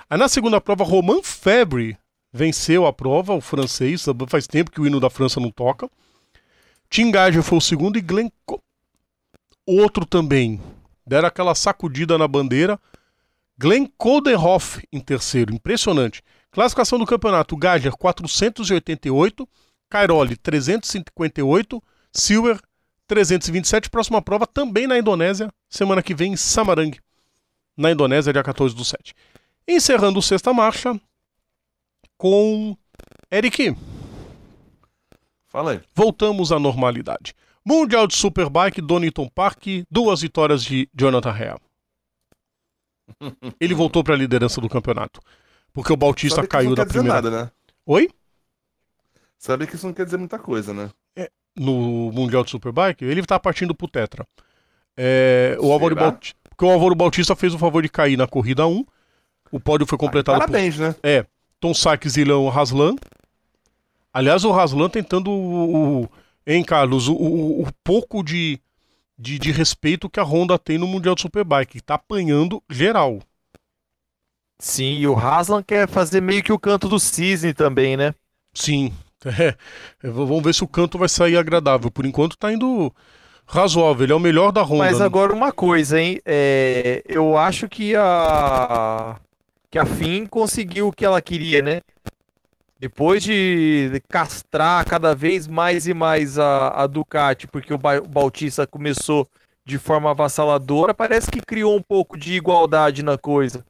Aí na segunda prova, Romain Febre venceu a prova, o francês, faz tempo que o hino da França não toca. Tingager foi o segundo e Glenn outro também Deram aquela sacudida na bandeira. Glenn Coldenhoff em terceiro, impressionante. Classificação do campeonato: Gager 488, Cairoli 358, Silver 327. Próxima prova também na Indonésia, semana que vem em Samarang, na Indonésia, dia 14 do 7. Encerrando o sexta marcha com Eric. Fala aí. Voltamos à normalidade. Mundial de Superbike, Donington Park, duas vitórias de Jonathan Rea. Ele voltou para a liderança do campeonato. Porque o Bautista Sabe caiu da quer dizer primeira. nada, né? Oi? Sabe que isso não quer dizer muita coisa, né? No Mundial de Superbike, ele tá partindo pro Tetra. É, o Álvaro? Bautista, porque o Álvaro Bautista fez o favor de cair na corrida 1. O pódio foi completado por Parabéns, né? É, Tom Sykes e Leon Haslan. Aliás, o Haslan tentando o, o- hein, Carlos, o, o- o pouco de, de, de respeito que a Honda tem no Mundial de Superbike. Tá apanhando geral. Sim, e o Haslam quer fazer meio que o canto do cisne também, né? Sim. É, vamos ver se o canto vai sair agradável. Por enquanto tá indo razoável. Ele é o melhor da Honda. Mas né? agora uma coisa, hein? É, eu acho que a que a FIM conseguiu o que ela queria, né? Depois de castrar cada vez mais e mais a, a Ducati, porque o Ba- o Bautista começou de forma avassaladora, parece que criou um pouco de igualdade na coisa.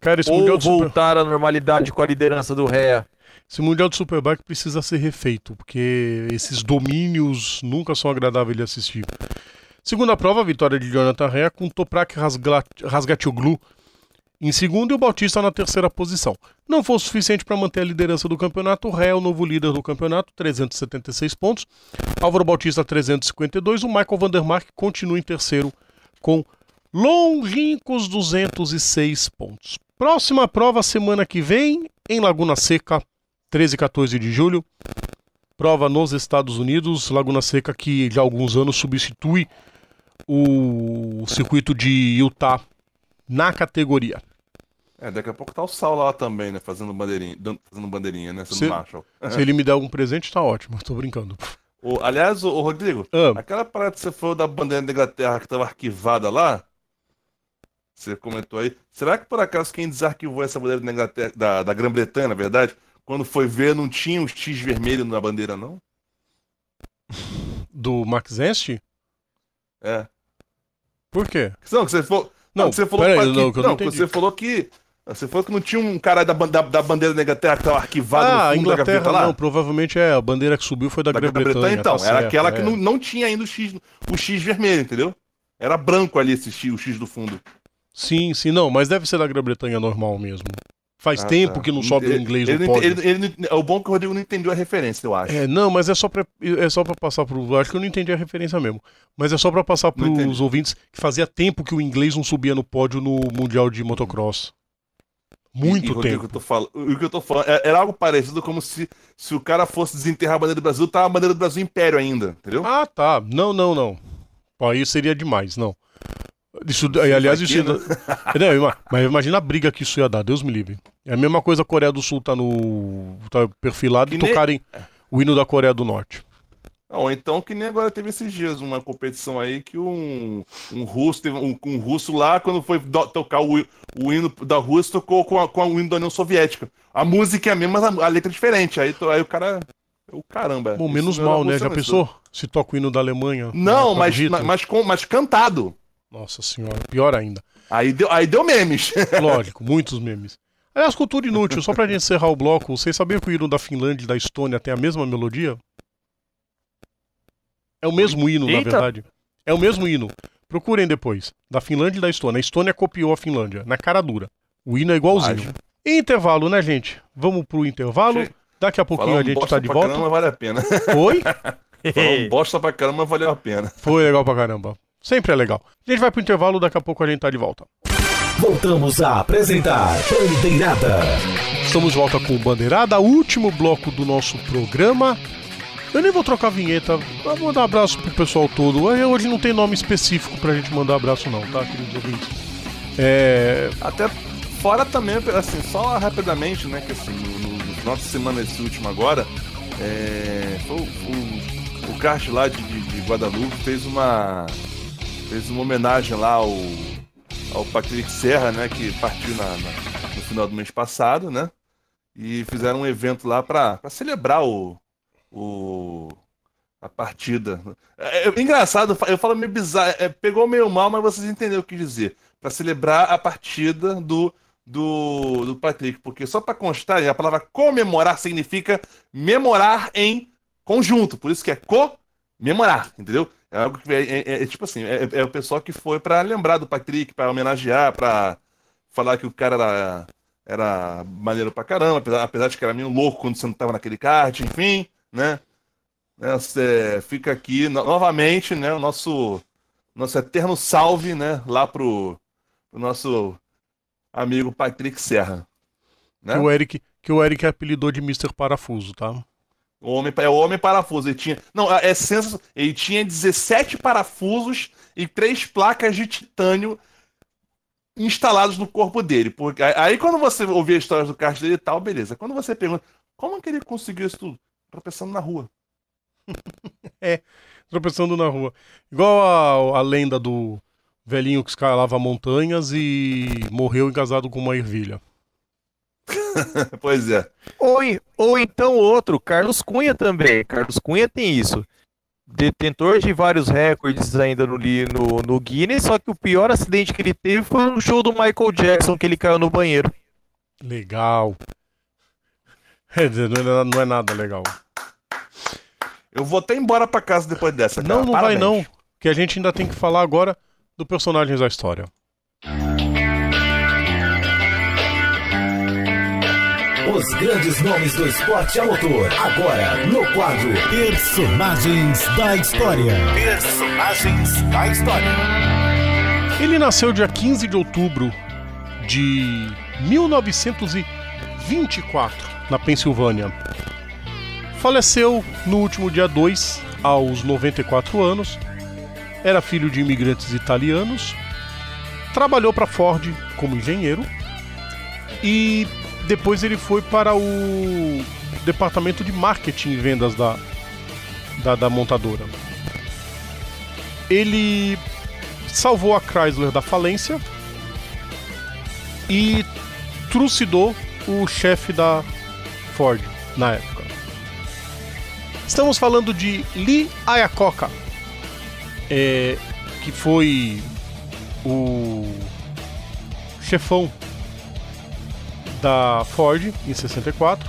Cara, Ou de Super- voltar à normalidade com a liderança do Rea. Esse mundial de Superbike precisa ser refeito, porque esses domínios nunca são agradáveis de assistir. Segunda prova, a vitória de Jonathan Rea com Toprak Rasgatoglu em segundo e o Bautista na terceira posição. Não foi o suficiente para manter a liderança do campeonato. Rea é o novo líder do campeonato, 376 pontos. Álvaro Bautista, 352. O Michael Vandermark continua em terceiro com longínquos 206 pontos. Próxima prova semana que vem em Laguna Seca, 13 e 14 de julho. Prova nos Estados Unidos, Laguna Seca que já há alguns anos substitui o circuito de Utah na categoria. É, daqui a pouco tá o Sal lá também, né? Fazendo bandeirinha, fazendo bandeirinha, né? Sendo Se- Marshall. Se ele me der algum presente, tá ótimo. Tô brincando. O- aliás, o, Rodrigo, Ah, aquela parada que você falou da bandeira da Inglaterra que tava arquivada lá, você comentou aí, será que por acaso quem desarquivou essa bandeira da da, da Grã-Bretanha, na verdade, quando foi ver não tinha um X vermelho na bandeira, não? do Max Zest? É. Por quê? Não, que você falou. Não, que você falou peraí, que, não, que não que entendi. você falou que. Você falou que não tinha um cara da, da, da bandeira da Inglaterra que tava arquivado Ah, no fundo da Inglaterra gaveta lá? não, provavelmente é. A bandeira que subiu foi da, da Grã-Bretanha. Grã-Bretanha, então. tá era certo, aquela é. que não, não tinha ainda o X, o X vermelho, entendeu? Era branco ali esse X, o X do fundo. Sim, sim, não, mas deve ser da Grã-Bretanha normal mesmo. Faz Ah, tempo tá. que não sobe o Ele- inglês ele, no pódio. ele- ele não- o bom é que o Rodrigo não entendeu a referência, eu acho. É, não, mas é só pra, é só pra passar pro. Acho que eu não entendi a referência mesmo. Mas é só pra passar pros ouvintes que fazia tempo que o inglês não subia no pódio no Mundial de Motocross. Muito E, e, Rodrigo, tempo. falando, o que eu tô falando é- era algo parecido como se, se o cara fosse desenterrar a bandeira do Brasil, tava a bandeira do Brasil Império ainda, entendeu? Ah, tá. Não, não, não. Aí seria demais, não. Isso, aliás, isso. ia- Não, mas imagina a briga que isso ia dar, Deus me livre. É a mesma coisa a Coreia do Sul tá no. tá perfilado e nem- tocarem o hino da Coreia do Norte. Ou então que nem agora teve esses dias uma competição aí que um, um russo teve um, um russo lá quando foi do- tocar o, o hino da Rússia tocou com, a, com o hino da União Soviética. A música é a mesma, mas a, a letra é diferente. Aí, to- aí o cara, o caramba. Bom, menos mal, né? Já pensou? Se toca o hino da Alemanha. Não, mas, Hitler? mas, com, mas cantado. Nossa senhora, pior ainda. Aí deu, aí deu memes. Lógico, muitos memes. Aliás, cultura inútil, só pra gente encerrar o bloco, vocês sabiam que o hino da Finlândia e da Estônia tem a mesma melodia? É o mesmo hino, na Eita. verdade. É o mesmo hino. Procurem depois. Da Finlândia e da Estônia. A Estônia copiou a Finlândia, na cara dura. O hino é igualzinho. Acho. E intervalo, né, gente? Vamos pro intervalo. Che- Daqui a pouquinho a gente tá de pra volta. caramba vale a pena. Oi? Falar um bosta pra caramba valeu a pena. Foi legal pra caramba. Sempre é legal. A gente vai pro intervalo, daqui a pouco a gente tá de volta. Voltamos a apresentar Bandeirada. Estamos de volta com o Bandeirada, último bloco do nosso programa. Eu nem vou trocar a vinheta, vou mandar um abraço pro pessoal todo. Aí Hoje não tem nome específico pra gente mandar abraço, não, tá, queridos ouvintes? É. Até fora também, assim, só rapidamente, né, que assim, no, no, no final de semana esse último agora, é, foi o, o, o kart lá de, de, de Guadalupe fez uma fez uma homenagem lá ao, ao Patrick Serra, né? Que partiu na, na, no final do mês passado, né? E fizeram um evento lá para celebrar o, o, a partida. É, é, engraçado, eu falo meio bizarro, é, pegou meio mal, mas vocês entenderam o que dizer. Para celebrar a partida do, do, do Patrick, porque só para constar, a palavra comemorar significa memorar em conjunto, por isso que é comemorar, entendeu? É algo que é, é, é tipo assim, é, é, o pessoal que foi para lembrar do Patrick, para homenagear, para falar que o cara era, era maneiro pra caramba, apesar, apesar de que era meio louco quando você não tava naquele kart, enfim, né? Né, você fica aqui no, novamente, né? O nosso, nosso eterno salve, né? Lá pro, pro nosso amigo Patrick Serra. Né? Que, o Eric, que o Eric apelidou de Mr. Parafuso, tá? O homem, é o homem parafuso. Ele tinha. Não, é sensacional. Ele tinha 17 parafusos e três placas de titânio instalados no corpo dele. Porque, aí quando você ouvir a história do kart dele e tal, beleza. Quando você pergunta como é que ele conseguiu isso tudo? Tropeçando na rua. é, tropeçando na rua. Igual a, a lenda do velhinho que escalava montanhas e morreu encasado com uma ervilha. pois é. Ou, ou então outro, Carlos Cunha também. Carlos Cunha tem isso. Detentor de vários recordes ainda no, no, no Guinness, só que o pior acidente que ele teve foi no show do Michael Jackson, que ele caiu no banheiro. Legal. É, não é, não é nada legal. Eu vou até embora pra casa depois dessa. Cara. Não, não Parabéns. vai não. Que a gente ainda tem que falar agora do personagens da história. Os grandes nomes do esporte a motor. Agora, no quadro Personagens da História. Personagens da História. Ele nasceu dia 15 de outubro de 1924, na Pensilvânia. Faleceu no último dia 2, aos 94 anos. Era filho de imigrantes italianos. Trabalhou para Ford como engenheiro. E depois ele foi para o departamento de marketing e vendas da, da, da montadora. Ele salvou a Chrysler da falência e trucidou o chefe da Ford na época. Estamos falando de Lee Iacocca, é, que foi o chefão da Ford em 64,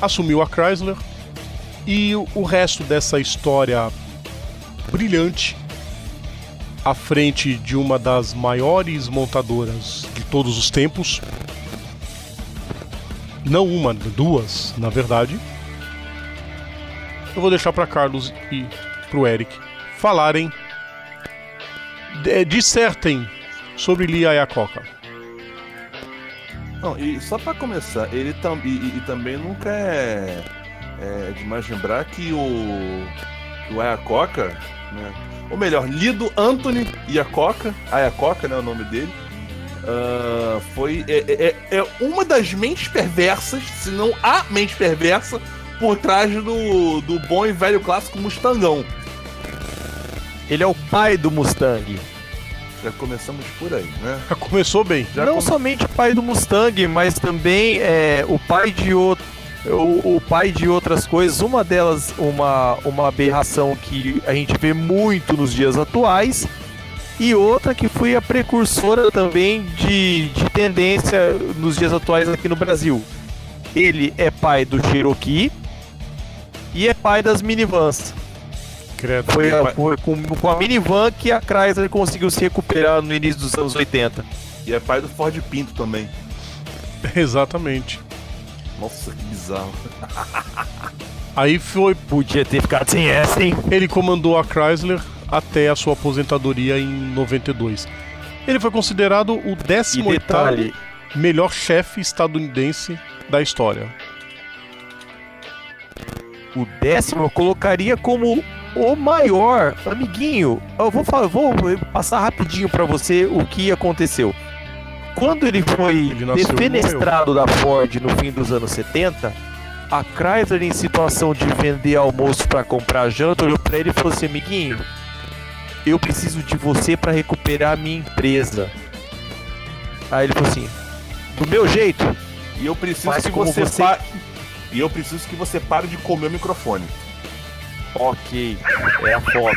assumiu a Chrysler e o resto dessa história brilhante à frente de uma das maiores montadoras de todos os tempos. Não uma, duas, na verdade eu vou deixar para Carlos e pro Eric falarem, dissertem sobre Lia Iacocca. Não, e só para começar, ele tam, e, e, também nunca é, é demais lembrar que o, que o Iacocca, né, ou melhor, Lido Anthony Iacocca, Iacocca, né, o nome dele, uh, foi é, é, é uma das mentes perversas, se não a mente perversa por trás do, do bom e velho clássico Mustangão. Ele é o pai do Mustang. Já começamos por aí, né? Já começou bem. Já Não come... somente o pai do Mustang, mas também é, o pai de outro. O, o, pai de outras coisas, uma delas, uma, uma aberração que a gente vê muito nos dias atuais, e outra que foi a precursora também de, de tendência nos dias atuais aqui no Brasil. Ele é pai do Cherokee, e é pai das minivans. Credo. Foi, a, foi com, com, a minivan que a Chrysler conseguiu se recuperar no início dos anos 80. E é pai do Ford Pinto também. Exatamente. Nossa, que bizarro. Aí foi. Podia ter ficado sem essa, hein? Ele comandou a Chrysler até a sua aposentadoria em 92. Ele foi considerado o 18 melhor chefe estadunidense da história o décimo eu colocaria como o maior amiguinho. Eu vou, falar, vou passar rapidinho para você o que aconteceu. Quando ele foi ele defenestrado da Ford no fim dos anos 70, a Chrysler, em situação de vender almoço para comprar janta, olhou para ele e falou assim: amiguinho, eu preciso de você para recuperar a minha empresa. Aí ele falou assim: do meu jeito. E eu preciso que você, você- pa- E eu preciso que você pare de comer o microfone. Ok, é a fome.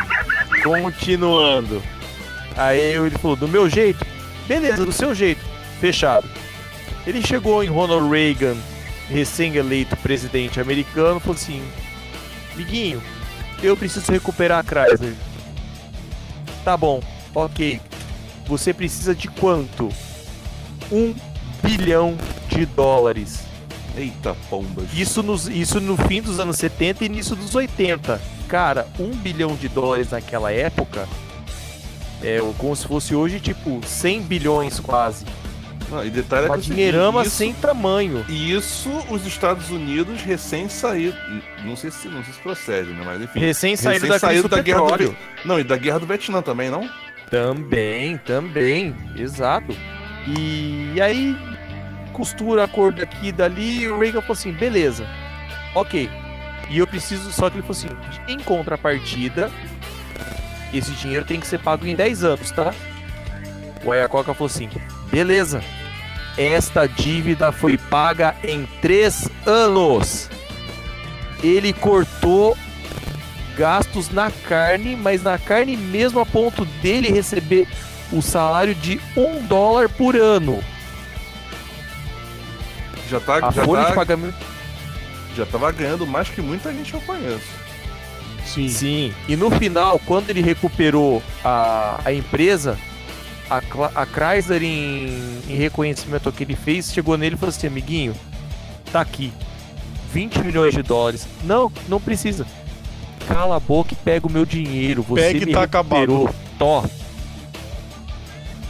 Continuando. Aí ele falou, do meu jeito? Beleza, do seu jeito. Fechado. Ele chegou em Ronald Reagan, recém-eleito presidente americano, e falou assim: Miguinho, eu preciso recuperar a Chrysler. Tá bom, ok. Você precisa de quanto? Um bilhão de dólares. Eita pombas. Isso, nos, isso no fim dos anos 70 e início dos 80. Cara, um bilhão de dólares naquela época é como se fosse hoje, tipo, 100 bilhões quase. Não, e detalhe é Uma que é o seguinte, dinheirama isso, sem tamanho. Isso os Estados Unidos recém saído. Não sei se não sei se procede, né? Mas enfim. Recém saído recém da crise do da guerra do Não, e da guerra do Vietnã também, não? Também, também, exato. E aí, costura a cor daqui e dali, e o Reagan falou assim, beleza, ok. E eu preciso, só que ele falou assim, em contrapartida, esse dinheiro tem que ser pago em 10 anos, tá? O Ayacoca falou assim, beleza, esta dívida foi paga em 3 anos. Ele cortou gastos na carne, mas na carne mesmo a ponto dele receber o salário de um dólar por ano. Já tá, A já, folha de tá pagamento. já tava ganhando mais que muita gente que eu conheço. Sim. Sim. E no final, quando ele recuperou a, a empresa, a, a Chrysler, em, em reconhecimento ao que ele fez, chegou nele e falou assim: amiguinho, tá aqui. 20 milhões de dólares. Não, não precisa. Cala a boca e pega o meu dinheiro. Você Pega e me tá recuperou. Tó.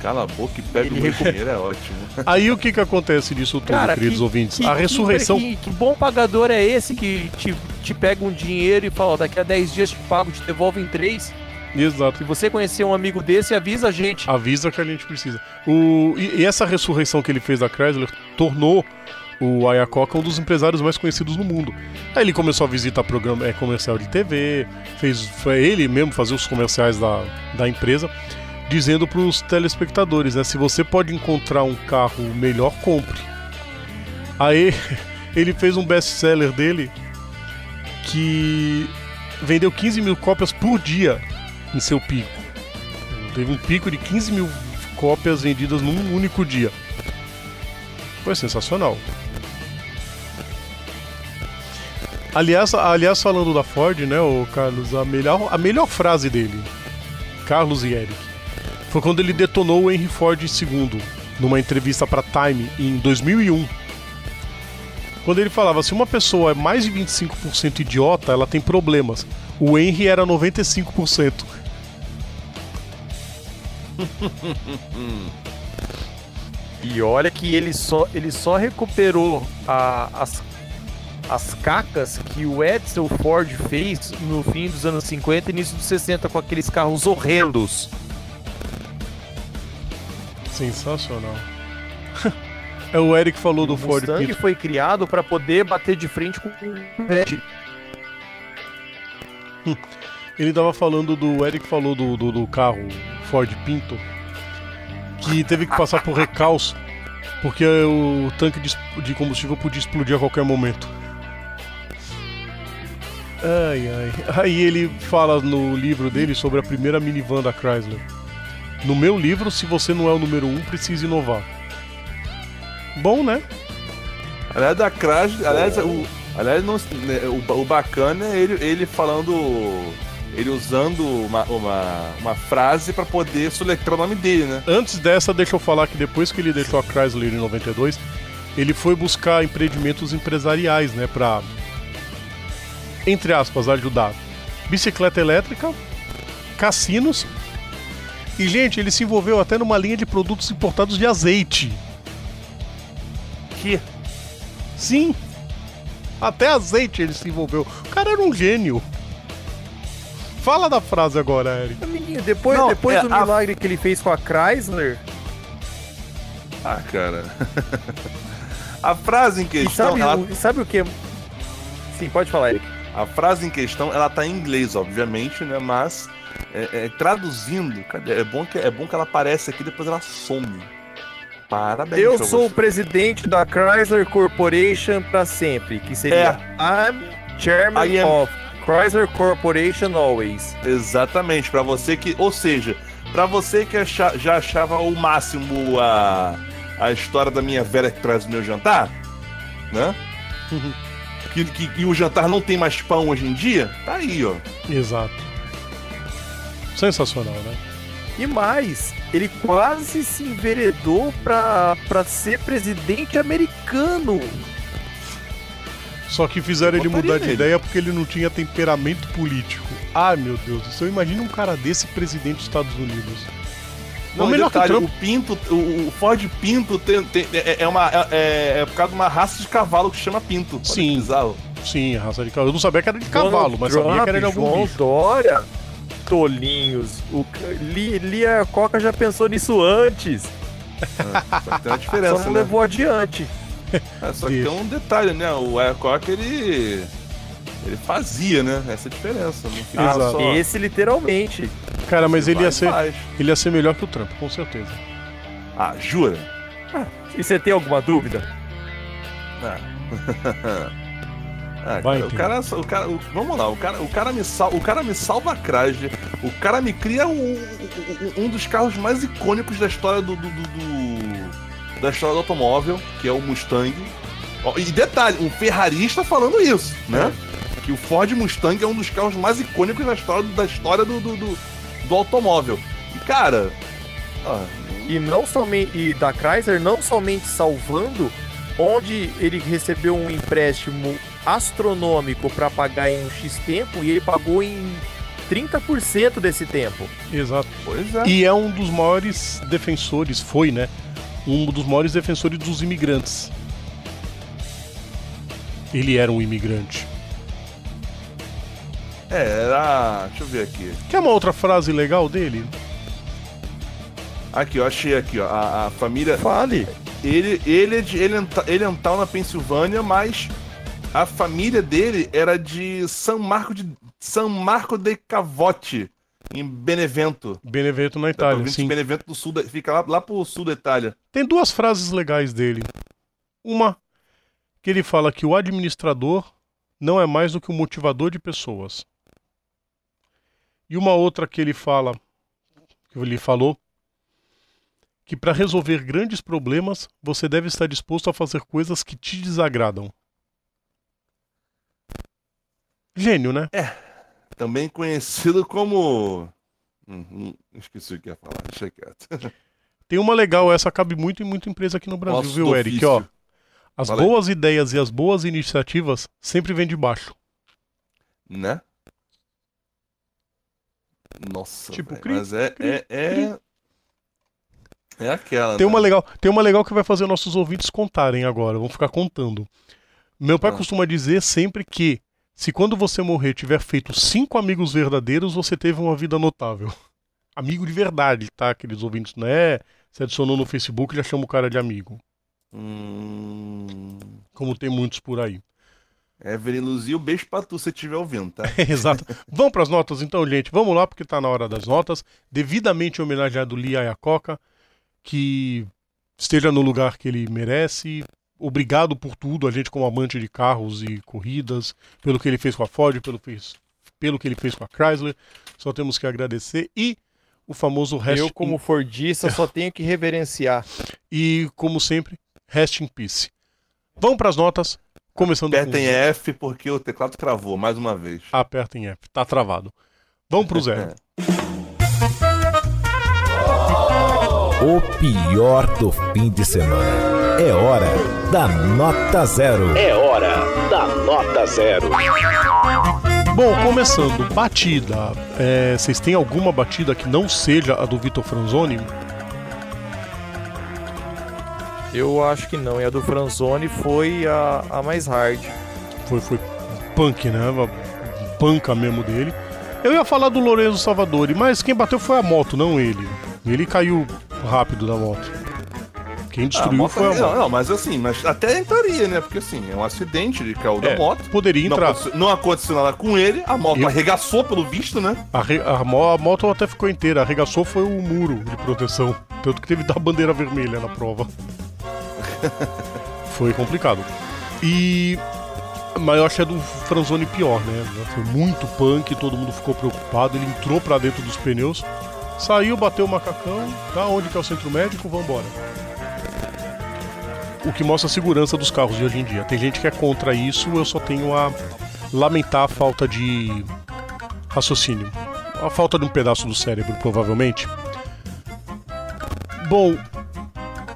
Cala a boca e pega Ele o dinheiro, é ótimo. Aí o que que acontece disso tudo, Cara, queridos que- ouvintes? Que- a ressurreição. Que, que bom pagador é esse que te, te pega um dinheiro e fala: ó, daqui a 10 dias te pago, te devolve em 3. Exato. Se você conhecer um amigo desse, avisa a gente. Avisa que a gente precisa. O, e, e essa ressurreição que ele fez da Chrysler tornou o Ayacoca um dos empresários mais conhecidos no mundo. Aí ele começou a visitar programa, é, comercial de TV, fez, foi ele mesmo fazer os comerciais da, da empresa, dizendo para os telespectadores, né, se você pode encontrar um carro melhor, compre. Aí ele fez um best-seller dele que vendeu 15 mil cópias por dia em seu pico. Teve um pico de 15 mil cópias vendidas num único dia. Foi sensacional. Aliás, aliás, falando da Ford, né, o Carlos, a melhor, a melhor frase dele, Carlos e Eric, foi quando ele detonou o Henry Ford II numa entrevista para Time em 2001. Quando ele falava, se uma pessoa é mais de 25% idiota, ela tem problemas. O Henry era 95%. E olha que ele só, ele só recuperou a- as, as cacas que o Edsel Ford fez no fim dos anos 50 e início dos 60 com aqueles carros horrendos. Sensacional. é o Eric falou do o Ford Mustang Pinto. foi criado para poder bater de frente com o Corvette. Ele tava falando do. Eric falou do, do, do carro Ford Pinto. Que teve que passar por recalço. Porque o tanque de combustível podia explodir a qualquer momento. Ai ai. Aí ele fala no livro dele sobre a primeira minivan da Chrysler. No meu livro, se você não é o número um, precisa inovar. Bom, né? Aliás, da Crash, aliás, o, aliás não, né, o, o bacana é ele, ele falando. Ele usando uma, uma, uma frase pra poder soletrar o nome dele, né? Antes dessa, deixa eu falar que depois que ele deixou a Chrysler em 92, ele foi buscar empreendimentos empresariais, né, pra entre aspas ajudar. Bicicleta elétrica, cassinos. E gente, ele se envolveu até numa linha de produtos importados de azeite. Que? Sim. Até azeite ele se envolveu. O cara era um gênio. Fala da frase agora, Eric. Amiguinho, depois, Não, depois é, do a- milagre que ele fez com a Chrysler, Ah, cara. a frase em e questão. sabe, ela- o- sabe o que? Sim, pode falar, Eric. A frase em questão, ela tá em inglês, obviamente, né? Mas é, é, traduzindo, cadê? É bom, que, é bom que ela aparece aqui depois ela some. Parabéns. Eu sou o presidente da Chrysler Corporation pra sempre, que seria I'm chairman I am- of Chrysler Corporation always. Exatamente, pra você que. Ou seja, pra você que acha- já achava o máximo a, a história da minha velha que traz o meu jantar, né? que, que, e o jantar não tem mais pão hoje em dia, tá aí, ó. Exato. Sensacional, né? E mais, ele quase se enveredou pra, pra ser presidente americano. Só que fizeram ele mudar de nele. ideia porque ele não tinha temperamento político. Ah, meu Deus do céu, imagina um cara desse presidente dos Estados Unidos. Não, Ou melhor detalhe, que o Trump. o Pinto, o, o Ford Pinto tem, tem- é, é uma, é, é por causa de uma raça de cavalo que chama Pinto. Sim. Sim, a raça de cavalo. Eu não sabia que era de cavalo, mas Donald sabia que era de Trump, algum João bicho. Dória, tolinhos. O, Li- Lia Coca já pensou nisso antes, Só que tem uma só diferença, não né? levou adiante. É, só que tem um detalhe, né? O Ayakok, ele. Ele fazia, né? Essa é a diferença. Exato. só- Esse literalmente. Cara, mas ele vai ia, ser, ele ia ser melhor que o Trump, com certeza. Ah, jura? E você tem alguma dúvida? Ah. Ah, Vai, cara, o cara, o cara, vamos lá, o cara, o cara me sal, o cara me salva a Chrysler, o cara me cria um, um- um dos carros mais icônicos da história do, do- do- da história do automóvel, que é o Mustang. E detalhe, um ferrarista falando isso, né? Que o Ford Mustang é um dos carros mais icônicos da história, da história do, do, do- automóvel. E cara, E não somente e da Chrysler não somente salvando, onde ele recebeu um empréstimo astronômico para pagar em um X tempo e ele pagou em 30% desse tempo. Exato. pois é. E é um dos maiores defensores, foi, né? Um dos maiores defensores dos imigrantes. Ele era um imigrante. É, era. Deixa eu ver aqui. Quer uma outra frase legal dele? Aqui, ó, achei aqui, ó. A, a família. Fale. Ele, ele é de Elenta- Elental, na Pensilvânia, mas a família dele era de São Marco de São Marco de Cavote, em Benevento. Benevento na Da Itália, sim. Benevento do Sul, da- fica lá, lá pro sul da Itália. Tem duas frases legais dele. Uma que ele fala que o administrador não é mais do que um motivador de pessoas. E uma outra que ele fala, que ele falou, que para resolver grandes problemas você deve estar disposto a fazer coisas que te desagradam. Gênio, né? Também conhecido como. Hum, hum, esqueci o que ia falar, deixa quieto. Tem uma legal, essa cabe muito em muita empresa aqui no Brasil, Nosso viu, Eric? Ó, as aí. boas ideias e as boas iniciativas sempre vêm de baixo. Né? Nossa, Tipo, cri, mas é, cri, é, é, é aquela, Tem né? uma legal, tem uma legal que vai fazer nossos ouvintes contarem agora, vão ficar contando. Meu pai Ah. costuma dizer sempre que se quando você morrer tiver feito cinco amigos verdadeiros, você teve uma vida notável. Amigo de verdade, tá? Aqueles ouvintes, não é? Você adicionou no Facebook e já chama o cara de amigo. Hum... Como tem muitos por aí. Evelyn Luzio, beijo pra tu se estiver ouvindo, tá? Exato. Vamos para as notas então, gente. Vamos lá, porque tá na hora das notas. Devidamente homenageado Lia Iacocca, que esteja no lugar que ele merece. Obrigado por tudo, a gente como amante de carros e corridas, pelo que ele fez com a Ford, pelo, fez, pelo que ele fez com a Chrysler. Só temos que agradecer. E o famoso rest Eu, como fordista, só tenho que reverenciar. E, como sempre, rest in peace. Vamos para as notas, começando Apertem com... F porque o teclado travou mais uma vez. Apertem F, tá travado. Vamos pro zero. O pior do fim de semana. É hora da nota zero. É hora da nota zero. Bom, começando, batida. É, vocês têm alguma batida que não seja a do Vitor Franzoni? Eu acho que não. E a do Franzoni foi a, a mais hard. Foi, foi punk, né? Panca mesmo dele. Eu ia falar do Lorenzo Salvadori, mas quem bateu foi a moto, não ele. Ele caiu rápido da moto. Quem Ah, destruiu moto- foi a não, moto. não, mas assim, mas até entraria, né? Porque assim, é um acidente de caiu da É, moto. poderia Não entrar. aconteceu, não aconteceu nada com ele, a moto Eu- arregaçou pelo visto, né? A, re- a mo- a moto até ficou inteira, arregaçou foi o muro de proteção. Tanto que teve dar bandeira vermelha na prova. foi complicado. E. Mas eu achei a do Franzoni pior, né? Foi muito punk, todo mundo ficou preocupado. Ele entrou pra dentro dos pneus, saiu, bateu o macacão. Tá onde que é o centro médico? Vambora. O que mostra a segurança dos carros de hoje em dia. Tem gente que é contra isso, eu só tenho a lamentar a falta de raciocínio. A falta de um pedaço do cérebro, provavelmente. Bom,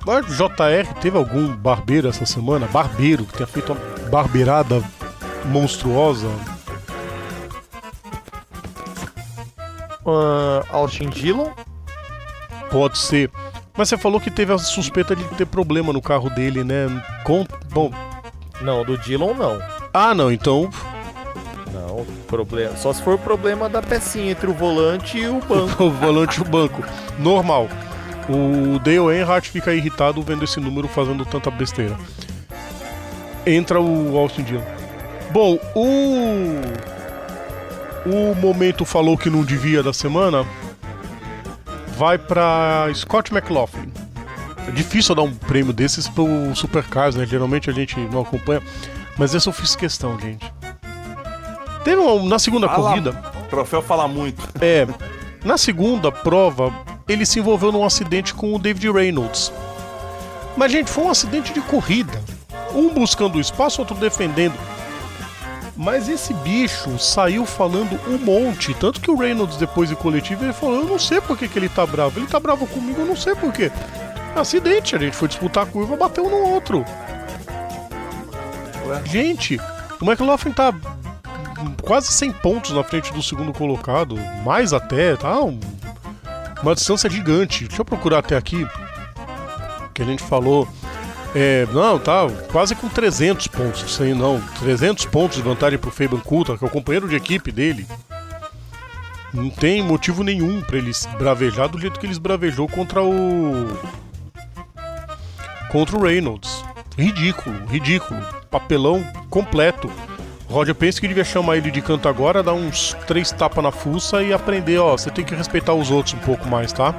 a JR teve algum barbeiro essa semana? Barbeiro, que tenha feito uma barbeirada monstruosa? Ah, Austin Dillon. Pode ser. Mas você falou que teve a suspeita de ter problema no carro dele, né? Com... Bom. Não, do Dillon não. Ah, não, então. Não, problema. Só se for problema da pecinha entre o volante e o banco. o volante e o banco. Normal. O Dale Earnhardt fica irritado vendo esse número fazendo tanta besteira. Entra o Austin Dillon. Bom, o. O momento falou que não devia da semana vai pra Scott McLaughlin. É difícil dar um prêmio desses pro Supercars, né? Geralmente a gente não acompanha. Mas esse eu fiz questão, gente. Teve uma, na segunda Fala- corrida. O troféu fala muito. É, na segunda prova, ele se envolveu num acidente com o David Reynolds. Mas, gente, foi um acidente de corrida. Um buscando o espaço, outro defendendo. Mas esse bicho saiu falando um monte. Tanto que o Reynolds, depois de coletivo, ele falou: Eu não sei por que, que ele tá bravo. Ele tá bravo comigo, eu não sei por quê. Acidente, a gente foi disputar a curva, bateu um no outro. Ué? Gente, o McLaughlin tá quase 100 pontos na frente do segundo colocado, mais até, tá? Um- uma distância gigante. Deixa eu procurar até aqui. Que a gente falou. É, não, tá quase com 300 pontos. Sei não, 300 pontos de vantagem pro Fabian Coulter, que é o companheiro de equipe dele. Não tem motivo nenhum pra eles bravejar do jeito que eles bravejou contra o contra o Reynolds. Ridículo, ridículo. Papelão completo. Roger pensa que devia chamar ele de canto agora, dar uns três tapas na fuça e aprender, ó, você tem que respeitar os outros um pouco mais, tá?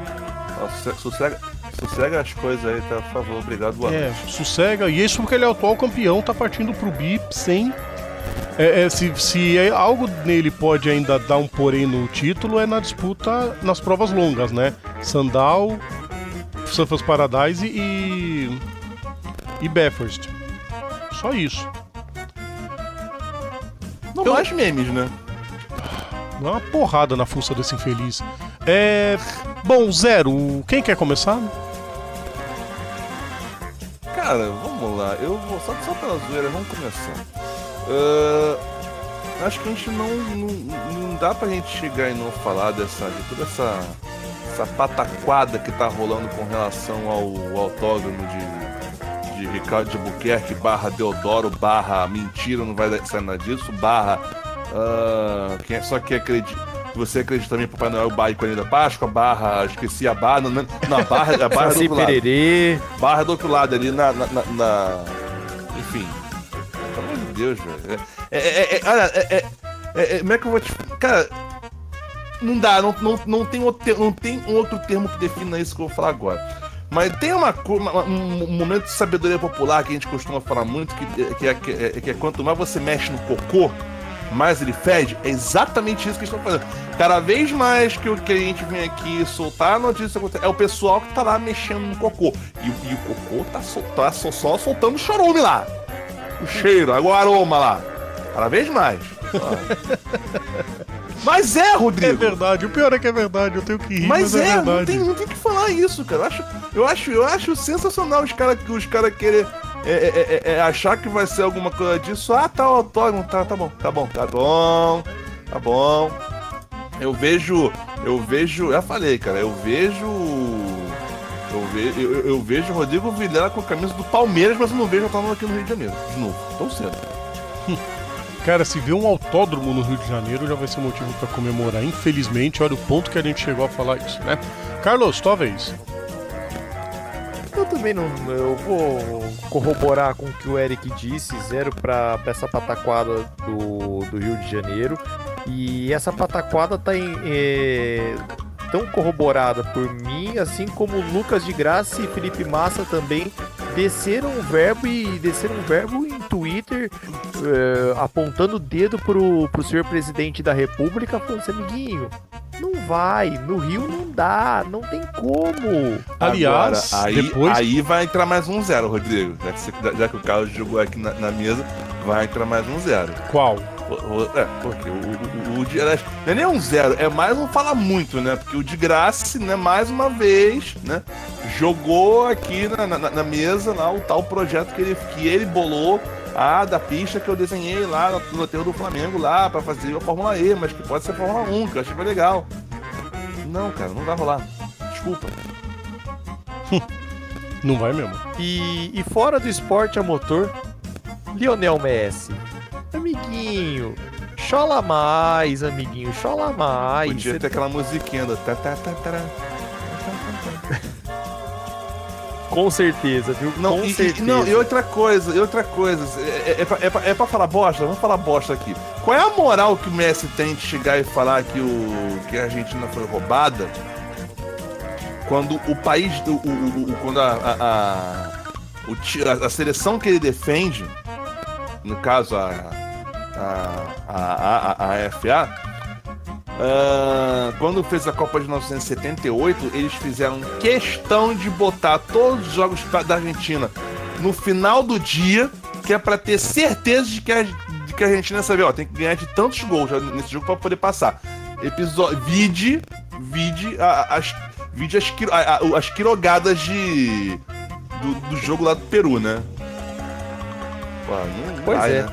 Sosse- Sossega, sossega as coisas aí, tá? Por favor, obrigado, boa É, noite. sossega. E isso porque ele é o atual campeão, tá partindo pro bi sem. É, é, se, se é algo nele pode ainda dar um porém no título, é na disputa nas provas longas, né? Sandal, Surfers Paradise e. e Bathurst. Só isso. Não eu- mais memes, né? Dá uma porrada na fuça desse infeliz. É. Bom, Zero, quem quer começar? Cara, vamos lá. Eu vou só, só pela zoeira, vamos começar. Ah, acho que a gente não, não. Não dá pra gente chegar e não falar dessa. de toda essa. Essa pataquada que tá rolando com relação ao autódromo de, de Ricardo de Buquerque barra Deodoro barra mentira, não vai sair nada disso, barra. Ah, quem é, só que acredita. Você acredita também Papai Noel barra e Coelho da Páscoa, barra, esqueci a barra, não, não, não, a barra, a barra do outro lado. Barra do outro lado ali na. na, na- na- Enfim. Pelo amor de Deus, velho. É, é, é, é, olha, é, é, como é que eu vou te. Cara. Não dá, não, não, não, tem outro, não tem um outro termo que defina isso que eu vou falar agora. Mas tem uma, uma- um, um momento de sabedoria popular que a gente costuma falar muito, que, que, é, que, é, que é quanto mais você mexe no cocô, mais ele fede. É exatamente isso que eles estão fazendo. Cada vez mais que o gente vem aqui soltar a notícia é o pessoal que tá lá mexendo no cocô. E, o- e o cocô tá, sol, tá só, só soltando o chorume lá. O cheiro, o aroma lá. Cada vez mais. Mas é, É Rodrigo. verdade, o pior é que é verdade, eu tenho que rir, mas, Mas é, é, não verdade. tem, não tem que falar isso, cara. Eu acho, eu acho, eu acho sensacional os caras os cara querer é, é, é, é, achar que vai ser alguma coisa disso. Ah, tá, autódromo, tá, tá bom, tá bom, tá bom, tá bom. Eu vejo, eu vejo, já falei, cara, eu vejo. Eu, ve, eu, eu vejo o Rodrigo Vilela com a camisa do Palmeiras, mas eu não vejo autódromo aqui no Rio de Janeiro. De novo, tão cedo. Cara, se vê um autódromo no Rio de Janeiro já vai ser motivo pra comemorar. Infelizmente, olha o ponto que a gente chegou a falar isso, né? Carlos, tua vez. Eu também não. Eu vou corroborar com o que o Eric disse, zero pra essa pataquada do, do Rio de Janeiro. E essa pataquada tá em, é, tão corroborada por mim, assim como Lucas de Graça e Felipe Massa também desceram um verbo e desceram um verbo Twitter é, apontando o dedo pro, pro senhor presidente da república falando assim, amiguinho, não vai, no Rio não dá, não tem como. Aliás, Agora, aí, depois. aí vai entrar mais um zero, Rodrigo. Já que, você- já que o Carlos jogou aqui na, na mesa, vai entrar mais um zero. Qual? O- o- É, porque o, o, o, de- não é nem um zero, é mais um fala muito, né? Porque o de graça, né, mais uma vez, né? Jogou aqui na, na, na mesa lá o tal projeto que ele, que ele bolou. Ah, da pista que eu desenhei lá no roteiro do Flamengo lá pra fazer a Fórmula E, mas que pode ser Fórmula 1, que eu achei legal. Não, cara, não vai rolar. Desculpa. Não vai mesmo. E, e fora do esporte a motor, Lionel Messi. Amiguinho, chola mais, amiguinho, chola mais. Podia Cê- ter aquela musiquinha do. tá, tá, tá, tará. Com certeza, viu? Não, Com e, certeza. não, e outra coisa, e outra coisa, é, é, é, pra, é, pra, é pra falar bosta? Vamos falar bosta aqui. Qual é a moral que o Messi tem de chegar e falar que, o, que a Argentina foi roubada quando o país, o, o- o- quando a, a, a, a- a seleção que ele defende, no caso a, a, a, a, a AFA, ah, quando fez a Copa de 1978, eles fizeram questão de botar todos os jogos da Argentina no final do dia, que é pra ter certeza de que a, de que a Argentina sabe, ó, tem que ganhar de tantos gols nesse jogo pra poder passar. Episódio, vide, vide a- as, vide as, a- a- as quirogadas de do, do jogo lá do Peru, né? Pô, não Pois vai, é. né?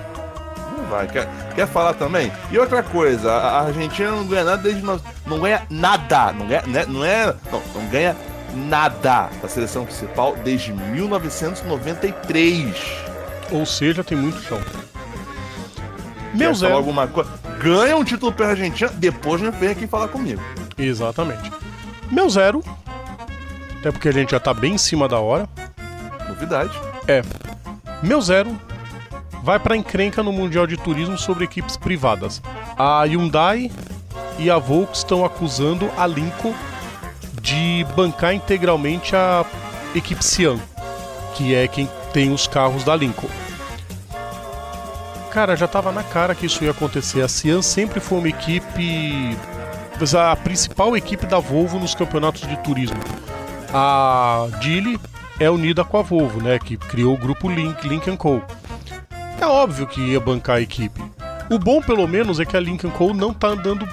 Vai. Quer, quer falar também? E outra coisa, a, Argentina não ganha nada desde. no- Não ganha nada. Não ganha. né, Não, é, não, não ganha nada da seleção principal desde 1993. Ou seja, tem muito chão. Meu zero. alguma coisa? Ganha um título pela Argentina, depois não vem aqui falar comigo. Exatamente. Meu zero. Até porque a gente já tá bem em cima da hora. Novidade. É. Meu zero vai pra encrenca no Mundial de Turismo sobre equipes privadas. A Hyundai e a Volks estão acusando a Lincoln de bancar integralmente a equipe Cian, que é quem tem os carros da Lincoln. Cara, já tava na cara que isso ia acontecer. A Cian sempre foi uma equipe. A principal equipe da Volvo nos campeonatos de turismo. A Geely é unida com a Volvo, né? Que criou o grupo Link, Link Co. É óbvio que ia bancar a equipe. O bom, pelo menos, é que a Lincoln Co não tá andando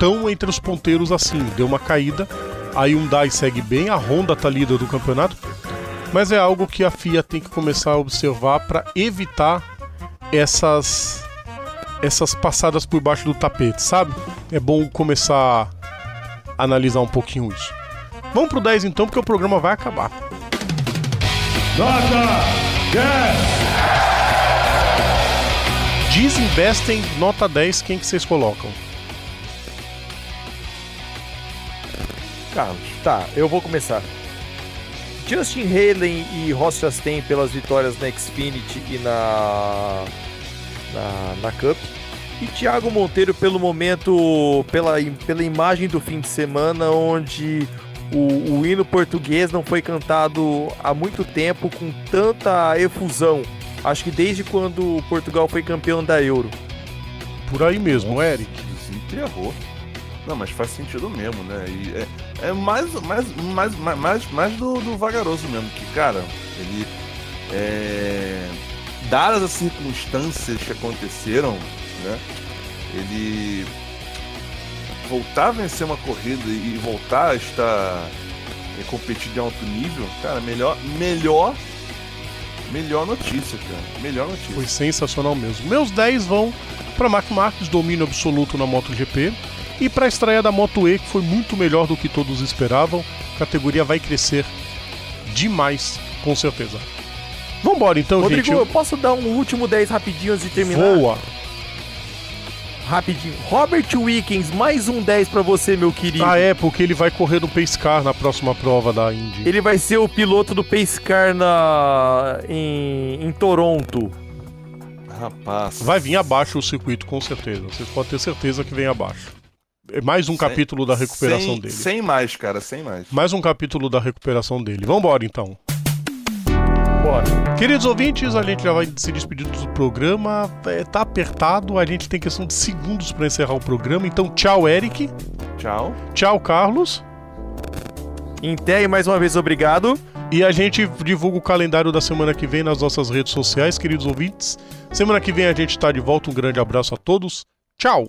tão entre os ponteiros assim. Deu uma caída. A Hyundai segue bem, a Honda tá líder do campeonato. Mas é algo que a FIA tem que começar a observar para evitar essas essas passadas por baixo do tapete, sabe? É bom começar a analisar um pouquinho isso. Vamos pro 10 então, porque o programa vai acabar. Desinvestem nota 10, quem que vocês colocam? Carlos. Tá, eu vou começar. Justin Haley e Ross Chastain pelas vitórias na Xfinity e na, na, na Cup. E Thiago Monteiro pelo momento, pela, pela imagem do fim de semana, onde o, o hino português não foi cantado há muito tempo com tanta efusão. Acho que desde quando Portugal foi campeão da Euro. Por aí mesmo, Eric. Desenterrou. Não, mas faz sentido mesmo, né? E é, é mais, mais, mais, mais, mais, mais do, do vagaroso mesmo, que, cara, ele. É, dadas as circunstâncias que aconteceram, né? Ele voltar a vencer uma corrida e voltar a estar é, competindo em alto nível, cara, melhor, melhor, melhor notícia, cara. Melhor notícia. Foi sensacional mesmo. Meus 10 vão para Mark Marques, domínio absoluto na MotoGP. E para a estreia da Moto E, que foi muito melhor do que todos esperavam. A categoria vai crescer demais, com certeza. Vambora então, Rodrigo, gente. eu posso dar um último 10 rapidinho antes de terminar? Voa. Rapidinho. Robert Wickens, mais um 10 pra você, meu querido. Ah, é, porque ele vai correr no Pace Car na próxima prova da Indy. Ele vai ser o piloto do Pace Car na... em... em Toronto. Rapaz. Vai vir abaixo o circuito, com certeza. Vocês podem ter certeza que vem abaixo. É mais um Sem- capítulo da recuperação sem, dele. Sem mais, cara, sem mais. Mais um capítulo da recuperação dele. Vambora, então. Queridos ouvintes, a gente já vai se despedindo do programa. É, tá apertado, a gente tem questão de segundos para encerrar o programa. Então, tchau, Eric. Tchau. Tchau, Carlos. Inter, mais uma vez, obrigado. E a gente divulga o calendário da semana que vem nas nossas redes sociais, queridos ouvintes. Semana que vem a gente tá de volta. Um grande abraço a todos. Tchau.